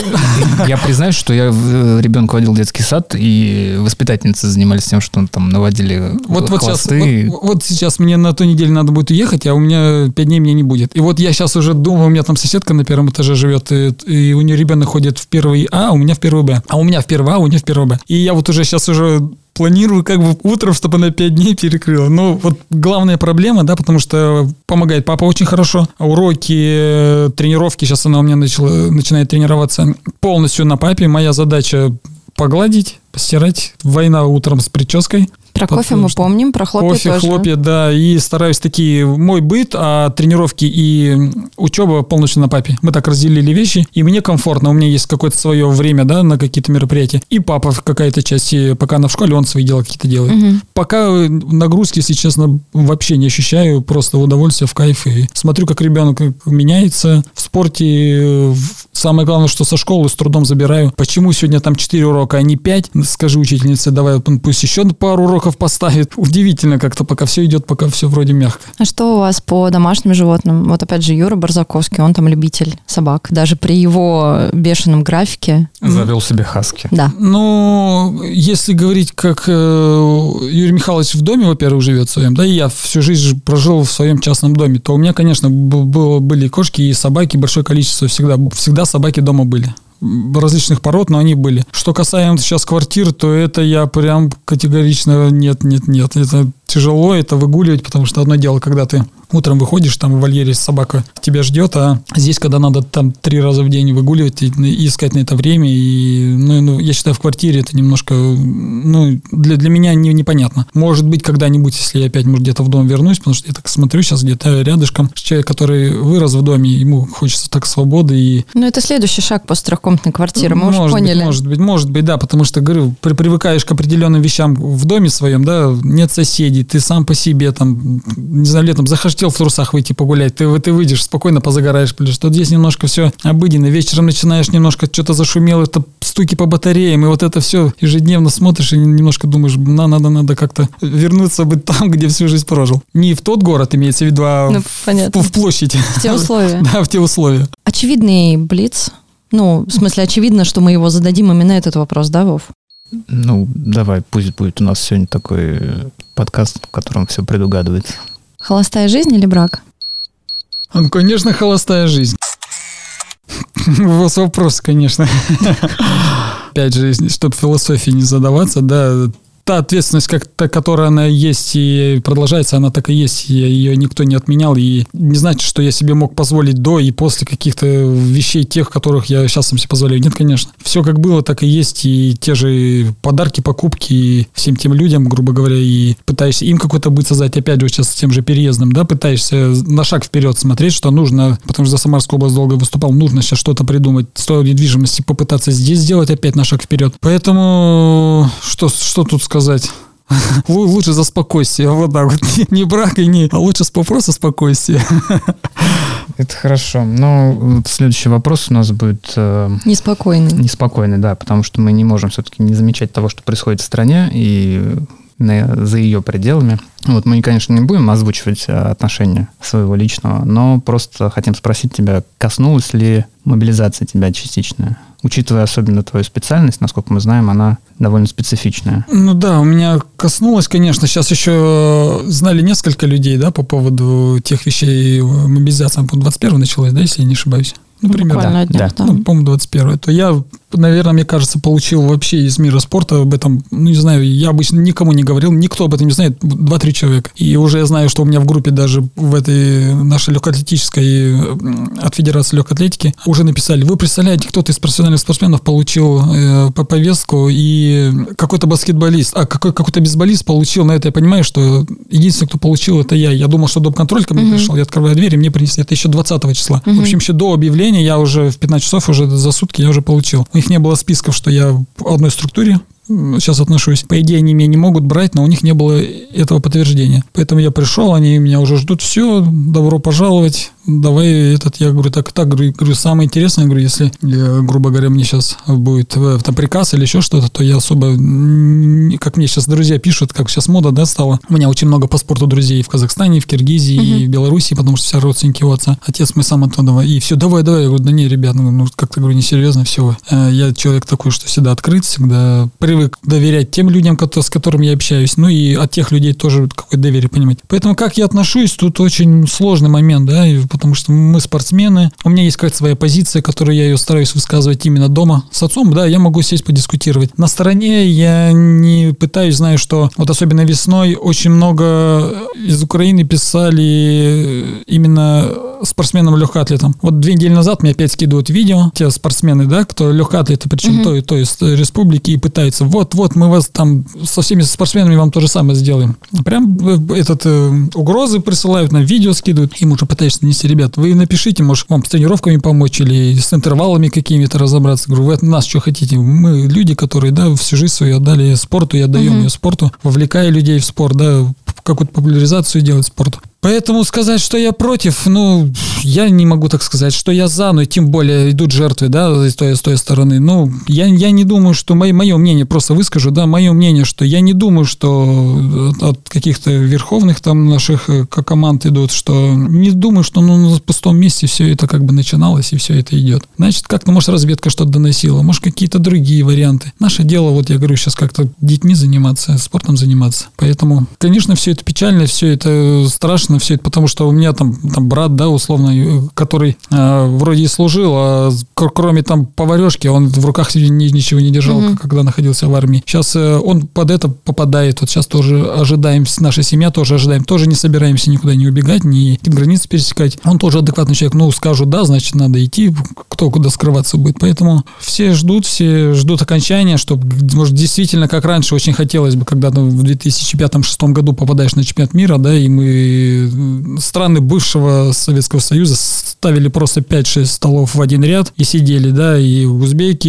<laughs> Я признаюсь, что я в- ребенка водил в детский сад, и воспитательницы занимались тем, что там наводили Вот, вот, сейчас, хвосты. вот, вот сейчас мне на ту неделю надо будет уехать, а у меня пять дней мне не будет. И вот я сейчас уже думаю, у меня там соседка на первом этаже живет, и, и у нее ребенок ходит в первый А, а у меня в первый Б. А у меня в первый А, у нее в первый Б. И я вот уже сейчас уже планирую как бы утром, чтобы она пять дней перекрыла. Но вот главная проблема, да, потому что помогает папа очень хорошо. Уроки, э, тренировки, сейчас она у меня начала, начинает тренироваться полностью на папе. Моя задача погладить, постирать. Война утром с прической. Про кофе Потому мы что помним, про хлопья Кофе, тоже. хлопья, да, и стараюсь такие, мой быт, а тренировки и учеба полностью на папе. Мы так разделили вещи, и мне комфортно, у меня есть какое-то свое время, да, на какие-то мероприятия. И папа в какая-то часть, и пока она в школе, он свои дела какие-то делает. Мгм. Пока э, нагрузки, если честно, вообще не ощущаю, просто удовольствие, в кайф. И смотрю, как ребенок меняется. В спорте э, самое главное, что со школы с трудом забираю. Почему сегодня там 4 урока, а не 5? Скажи учительнице, давай пусть еще пару уроков поставит. Удивительно как-то, пока все идет, пока все вроде мягко. А что у вас по домашним животным? Вот опять же Юра Барзаковский, он там любитель собак. Даже при его бешеном графике. Завел себе хаски. Да. Ну, если говорить, как э, Юрий Михайлович в доме, во-первых, живет в своем, да, и я всю жизнь прожил в своем частном доме, то у меня, конечно, было, были кошки, и собаки, большое количество всегда. Всегда собаки дома были. Различных пород, но они были. Что касаемо сейчас квартир, то это я прям категорично нет, нет, нет. Это тяжело это выгуливать, потому что одно дело, когда ты утром выходишь, там в вольере собака тебя ждет, а здесь, когда надо там три раза в день выгуливать и, и искать на это время, и, ну, ну, я считаю, в квартире это немножко, ну, для, для меня не, непонятно. Может быть, когда-нибудь, если я опять, может, где-то в дом вернусь, потому что я так смотрю сейчас где-то рядышком, человек, который вырос в доме, ему хочется так свободы и Ну, это следующий шаг после трехкомнатной квартиры, мы может уже быть, поняли. может быть, может быть, да, потому что, говорю, при- привыкаешь к определенным вещам в доме своем, да, нет соседей, ты сам по себе, там, не знаю, летом захотел в трусах выйти погулять, ты, ты выйдешь, спокойно позагораешь, потому что здесь немножко все обыденно, вечером начинаешь немножко, что-то зашумело, это стуки по батареям, и вот это все ежедневно смотришь и немножко думаешь, на, надо, надо как-то вернуться быть там, где всю жизнь прожил. Не в тот город, имеется в виду, а Ну, в, в площадь. В те условия. <laughs> Да, в те условия. Очевидный блиц. Ну, в смысле, очевидно, что мы его зададим именно этот вопрос, да, Вов? Ну, давай, пусть будет у нас сегодня такой э, подкаст, в котором все предугадывается. Холостая жизнь или брак? Ну, конечно, холостая жизнь. У вас вопрос, конечно. <laughs> Опять же, чтобы философии не задаваться, да, та ответственность, как, та, которая она есть и продолжается, она так и есть, и ее никто не отменял, и не значит, что я себе мог позволить до и после каких-то вещей тех, которых я сейчас сам себе позволяю. Нет, конечно. Все как было, так и есть, и те же подарки, покупки и всем тем людям, грубо говоря, и пытаешься им какой-то быт создать, опять же, сейчас с тем же переездом, да, пытаешься на шаг вперед смотреть, что нужно, потому что за Самарскую область долго выступал, нужно сейчас что-то придумать, стоит недвижимости попытаться здесь сделать опять на шаг вперед. Поэтому, что, что тут сказать? <laughs> Лу- Лучше за спокойствие, вот так вот. Не, <laughs> не брак и не, а лучше с просто спокойствие. <laughs> Это хорошо. Но следующий вопрос у нас будет э, Неспокойный. неспокойный, да, потому что мы не можем все-таки не замечать того, что происходит в стране и на- за ее пределами. Вот мы, конечно, не будем озвучивать э, отношения своего личного, но просто хотим спросить тебя, коснулась ли мобилизация тебя частично? Учитывая особенно твою специальность, насколько мы знаем, она довольно специфичная. Ну да, у меня коснулось, конечно, сейчас еще знали несколько людей, да, по поводу тех вещей, э, мобилизация, по 21 началась, да, если я не ошибаюсь. Буквально да, днях, да. да. Ну, по-моему, 21 то я, наверное, мне кажется, получил вообще из мира спорта об этом, ну, не знаю, я обычно никому не говорил, никто об этом не знает, 2-3 человека. И уже я знаю, что у меня в группе даже в этой нашей легкоатлетической от Федерации легкой атлетики уже написали, вы представляете, кто-то из профессиональных спортсменов получил э, по повестку, и какой-то баскетболист, а какой, какой-то бейсболист получил, на это я понимаю, что единственный, кто получил, это я. Я думал, что доп-контроль ко мне Мгм. пришел, я открываю дверь, и мне принесли, это еще 20 числа. Мгм. В общем, еще до объявления я уже в 15 часов, уже за сутки я уже получил. У них не было списков, что я в одной структуре сейчас отношусь. По идее, они меня не могут брать, но у них не было этого подтверждения. Поэтому я пришел, они меня уже ждут. Все, добро пожаловать. Давай этот, я говорю, так, так, говорю, самое интересное, говорю, если, э, грубо говоря, мне сейчас будет э, там приказ или еще что-то, то я особо, как мне сейчас друзья пишут, как сейчас мода, да, стала. У меня очень много по спорту друзей и в Казахстане, и в Киргизии, и в Белоруссии, потому что все родственники у отца. Отец мой сам оттуда. И все, давай, давай. Я говорю, да не, ребят, ну, ну, как-то, говорю, несерьезно, все. Я человек такой, что всегда открыт, всегда привык доверять тем людям, с которыми я общаюсь, ну и от тех людей тоже какое-то доверие понимать. Поэтому как я отношусь, тут очень сложный момент, да, потому что мы спортсмены, у меня есть какая-то своя позиция, которую я ее стараюсь высказывать именно дома с отцом, да, я могу сесть подискутировать. На стороне я не пытаюсь, знаю, что вот особенно весной очень много из Украины писали именно спортсменам легкоатлетам. Вот две недели назад мне опять скидывают видео, те спортсмены, да, кто легкоатлеты, причем Мгм. то, из республики, и пытаются заниматься. Вот-вот мы вас там со всеми спортсменами вам то же самое сделаем. Прям э, этот э, угрозы присылают, на видео скидывают. Им уже пытаешься нести, ребят, вы напишите, может, вам с тренировками помочь или с интервалами какими-то разобраться. Говорю, вы от нас что хотите? Мы люди, которые, да, всю жизнь свою отдали спорту и отдаем ее спорту, вовлекая людей в спорт, да, какую-то популяризацию делать спорта. Поэтому сказать, что я против, ну, я не могу так сказать, что я за, но тем более идут жертвы, да, с той, с той стороны. Ну, я, я не думаю, что мое, мое мнение, просто выскажу, да, мое мнение, что я не думаю, что от каких-то верховных там наших э, команд идут, что не думаю, что ну, на пустом месте все это как бы начиналось и все это идет. Значит, как-то, может, разведка что-то доносила, может, какие-то другие варианты. Наше дело, вот я говорю, сейчас как-то детьми заниматься, спортом заниматься. Поэтому, конечно, все это печально, все это страшно, все это потому, что у меня там, там брат, да, условно, который э, вроде и служил, а кроме там поварешки, он в руках ни, ничего не держал, угу. когда находился в армии. Сейчас э, он под это попадает. Вот сейчас тоже ожидаем, наша семья тоже ожидаем, тоже не собираемся никуда не убегать, ни границы пересекать. Он тоже адекватный человек. Ну, скажу, да, значит, надо идти, кто куда скрываться будет. Поэтому все ждут, все ждут окончания, чтобы, может, действительно, как раньше, очень хотелось бы, когда в 2005-2006 году попадаешь на чемпионат мира, да, и мы страны бывшего Советского Союза ставили просто 5-6 столов в один ряд и сидели, да, и узбеки,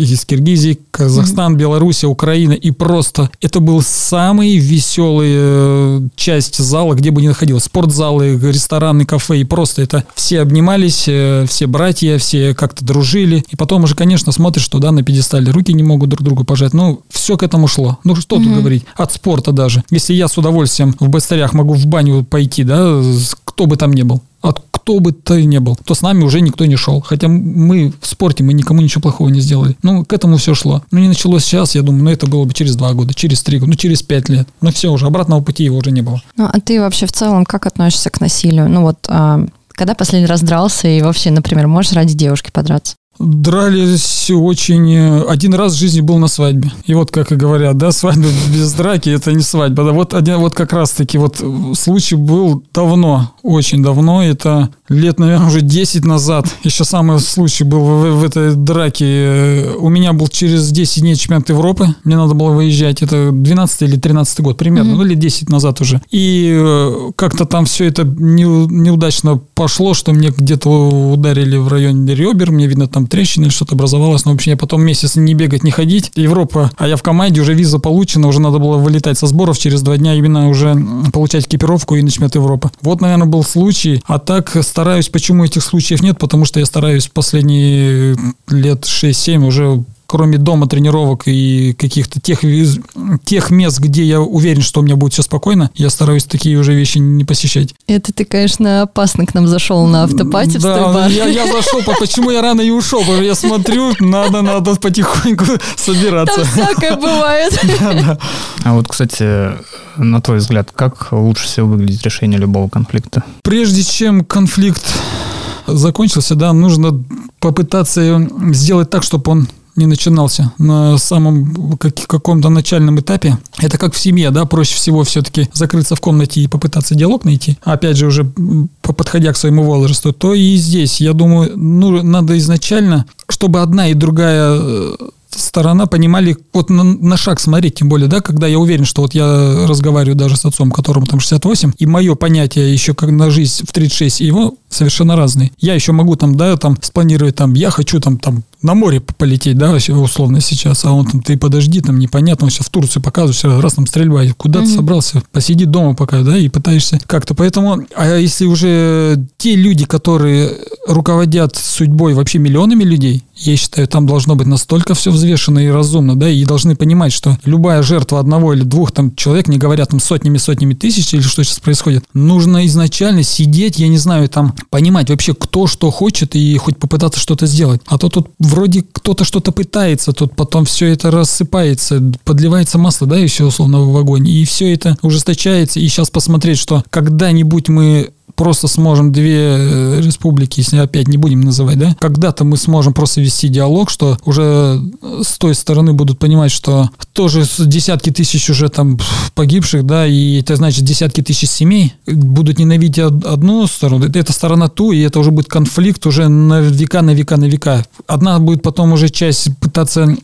из Киргизии, Казахстан, Белоруссия, Украина, и просто это был самый веселый э, часть зала, где бы ни находилось. Спортзалы, рестораны, кафе, и просто это все обнимались, э, все братья, все как-то дружили, и потом уже, конечно, смотришь, что, да, на пьедестале руки не могут друг другу пожать, ну, все к этому шло. Ну, что mm-hmm. тут говорить, от спорта даже. Если я с удовольствием в Бастарях могу в баню пойти, да, кто бы там ни был, от кто бы то ни был, то с нами уже никто не шел. Хотя мы в спорте, мы никому ничего плохого не сделали. Ну, к этому все шло. Ну, не началось сейчас, я думаю, ну, это было бы через два года, через три года, ну, через пять лет. Ну, все уже, обратного пути его уже не было. Ну, а ты вообще в целом как относишься к насилию? Ну, вот, а, когда последний раз дрался и вообще, например, можешь ради девушки подраться? Дрались очень... Э, один раз в жизни был на свадьбе. И вот, как и говорят, да, свадьба <laughs> без драки – это не свадьба. Да, вот, один, вот как раз-таки вот случай был давно, очень давно. Это лет, наверное, уже 10 назад. Еще самый случай был в, в этой драке. У меня был через 10 дней чемпионат Европы. Мне надо было выезжать. Это 12 или 13 год примерно. Mm-hmm. Ну, или 10 назад уже. И э, как-то там все это не, неудачно пошло, что мне где-то ударили в районе ребер. Мне, видно, там там трещина или что-то образовалось. Но, в общем, я потом месяц не бегать, не ходить. Европа, а я в команде, уже виза получена, уже надо было вылетать со сборов через два дня, именно уже получать экипировку и на чемпионат Европы. Вот, наверное, был случай. А так стараюсь, почему этих случаев нет? Потому что я стараюсь последние лет 6-7 уже кроме дома, тренировок и каких-то тех, тех мест, где я уверен, что у меня будет все спокойно, я стараюсь такие уже вещи не посещать. Это ты, конечно, опасно к нам зашел на автопате да, я, я зашел, почему я рано и ушел, потому что я смотрю, надо, надо потихоньку <laughs> собираться. Там всякое <laughs> бывает. А вот, кстати, на твой взгляд, как лучше всего выглядит решение любого конфликта? Прежде чем конфликт закончился, да, нужно попытаться сделать так, чтобы он не начинался на самом как, каком-то начальном этапе. Это как в семье, да, проще всего все-таки закрыться в комнате и попытаться диалог найти, опять же уже подходя к своему возрасту, то и здесь, я думаю, ну, надо изначально, чтобы одна и другая э, сторона понимали, вот на, на шаг смотреть, тем более, да, когда я уверен, что вот я разговариваю даже с отцом, которому там 68, и мое понятие еще как на жизнь в 36, и его совершенно разные. Я еще могу там, да, там спланировать там, я хочу там, там на море полететь, да, условно сейчас, а он там, ты подожди, там непонятно, он сейчас в Турцию показывает, раз там стрельба, куда mm-hmm. ты собрался, посиди дома пока, да, и пытаешься как-то, поэтому, а если уже те люди, которые руководят судьбой вообще миллионами людей, я считаю, там должно быть настолько все взвешено и разумно, да, и должны понимать, что любая жертва одного или двух там человек, не говорят там сотнями-сотнями тысяч или что сейчас происходит, нужно изначально сидеть, я не знаю, там понимать вообще, кто что хочет и хоть попытаться что-то сделать. А то тут вроде кто-то что-то пытается, тут потом все это рассыпается, подливается масло, да, еще условно в огонь, и все это ужесточается, и сейчас посмотреть, что когда-нибудь мы просто сможем две э, республики, если опять не будем называть, да, когда-то мы сможем просто вести диалог, что уже с той стороны будут понимать, что тоже десятки тысяч уже там погибших, да, и это значит десятки тысяч семей будут ненавидеть одну сторону, эта сторона ту, и это уже будет конфликт уже на века, на века, на века. Одна будет потом уже часть пытаться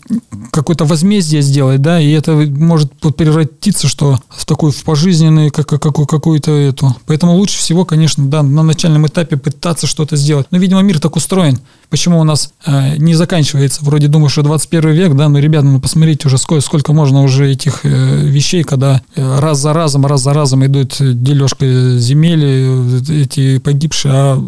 какое-то возмездие сделать, да, и это может превратиться, что в такую в пожизненную как, как, какую-то эту. Поэтому лучше всего, конечно, да, на начальном этапе пытаться что-то сделать. Но, видимо, мир так устроен. Почему у нас э, не заканчивается? Вроде думаю, что 21 век, да, но, ребята, ну посмотрите уже, сколько, сколько можно уже этих э, вещей, когда э, раз за разом, раз за разом идут дележка земель, э, эти погибшие, а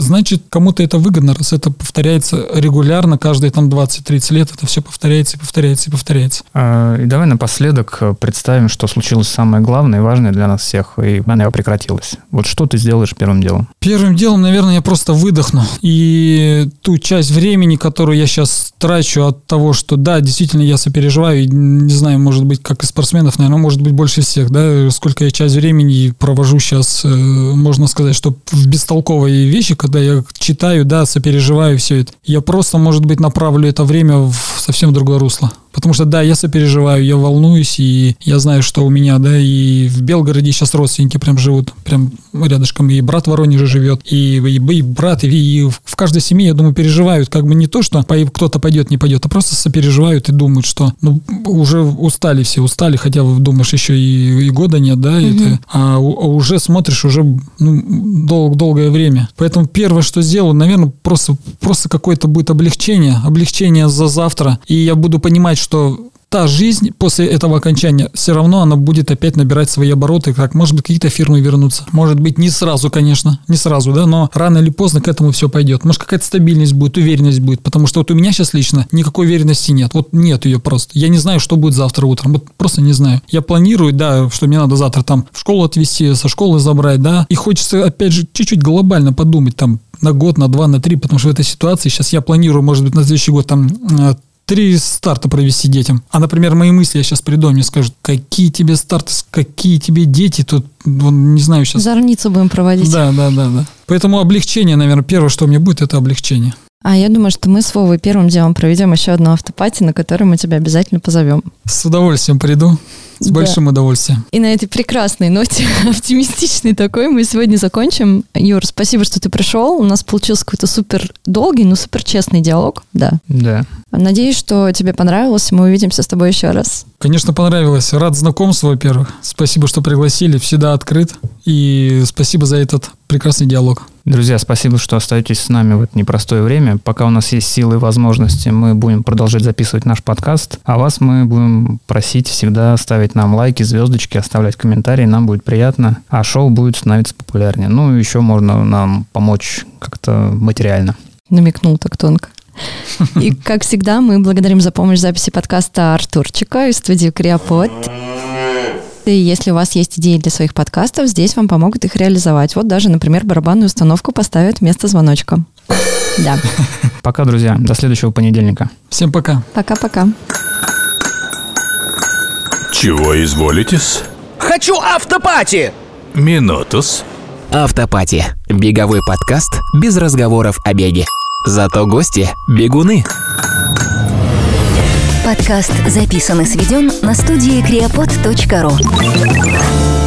значит, кому-то это выгодно, раз это повторяется регулярно, каждые там 20-30 лет, это все повторяется и повторяется и повторяется. А, и давай напоследок э, представим, что случилось самое главное и важное для нас всех, и она прекратилась. Вот что ты сделаешь первым делом? Первым делом, наверное, я просто выдохну. И ту часть времени, которую я сейчас трачу от того, что, да, действительно, я сопереживаю, и, не знаю, может быть, как и спортсменов, наверное, может быть, больше всех, да, сколько я часть времени провожу сейчас, э, можно сказать, что в бестолковые вещи, когда я читаю, да, сопереживаю все это, я просто, может быть, направлю это время в совсем другое русло. Потому что, да, я сопереживаю, я волнуюсь, и я знаю, что у меня, да, и в Белгороде сейчас родственники прям живут, прям рядышком, и брат в Воронеже живет, и, и, и брат, и, и в каждой семье, я думаю, переживают, как бы не то, что кто-то пойдет, не пойдет, а просто сопереживают и думают, что, ну, уже устали все, устали, хотя думаешь, еще и, и года нет, да, mm это, а, а уже смотришь уже ну, дол, долгое время. Поэтому первое, что сделаю, наверное, просто, просто какое-то будет облегчение, облегчение за завтра, и я буду понимать, что та жизнь после этого окончания, все равно она будет опять набирать свои обороты, как, может быть, какие-то фирмы вернутся. Может быть, не сразу, конечно, не сразу, да, но рано или поздно к этому все пойдет. Может, какая-то стабильность будет, уверенность будет, потому что вот у меня сейчас лично никакой уверенности нет. Вот нет ее просто. Я не знаю, что будет завтра утром, вот просто не знаю. Я планирую, да, что мне надо завтра там в школу отвезти, со школы забрать, да, и хочется, опять же, чуть-чуть глобально подумать там, на год, на два, на три, потому что в этой ситуации сейчас я планирую, может быть, на следующий год там э, три старта провести детям. А, например, мои мысли я сейчас приду, мне скажут, какие тебе старты, какие тебе дети, тут, не знаю сейчас. Зорницу будем проводить. Да, да, да, да. Поэтому облегчение, наверное, первое, что у меня будет, это облегчение. А я думаю, что мы с Вовой первым делом проведем еще одну автопати, на которой мы тебя обязательно позовем. С удовольствием приду. С да. большим удовольствием. И на этой прекрасной ноте, <laughs> оптимистичной такой, мы сегодня закончим. Юр, спасибо, что ты пришел. У нас получился какой-то супер долгий, но супер честный диалог. Да. Да. Надеюсь, что тебе понравилось. Мы увидимся с тобой еще раз. Конечно, понравилось. Рад знакомству, во-первых. Спасибо, что пригласили. Всегда открыт. И спасибо за этот прекрасный диалог. Друзья, спасибо, что остаетесь с нами в это непростое время. Пока у нас есть силы и возможности, мы будем продолжать записывать наш подкаст. А вас мы будем просить всегда ставить нам лайки, звездочки, оставлять комментарии. Нам будет приятно. А шоу будет становиться популярнее. Ну, еще можно нам помочь как-то материально. Намекнул так тонко. И, как всегда, мы благодарим за помощь в записи подкаста Артурчика из студии Криопод. И если у вас есть идеи для своих подкастов, здесь вам помогут их реализовать. Вот даже, например, барабанную установку поставят вместо звоночка. Да. Пока, друзья. До следующего понедельника. Всем пока. Пока-пока. Чего изволитесь? Хочу автопати! Минутус. Автопати. Беговой подкаст без разговоров о беге. Зато гости – бегуны. Подкаст записан и сведен на студии creapod.ru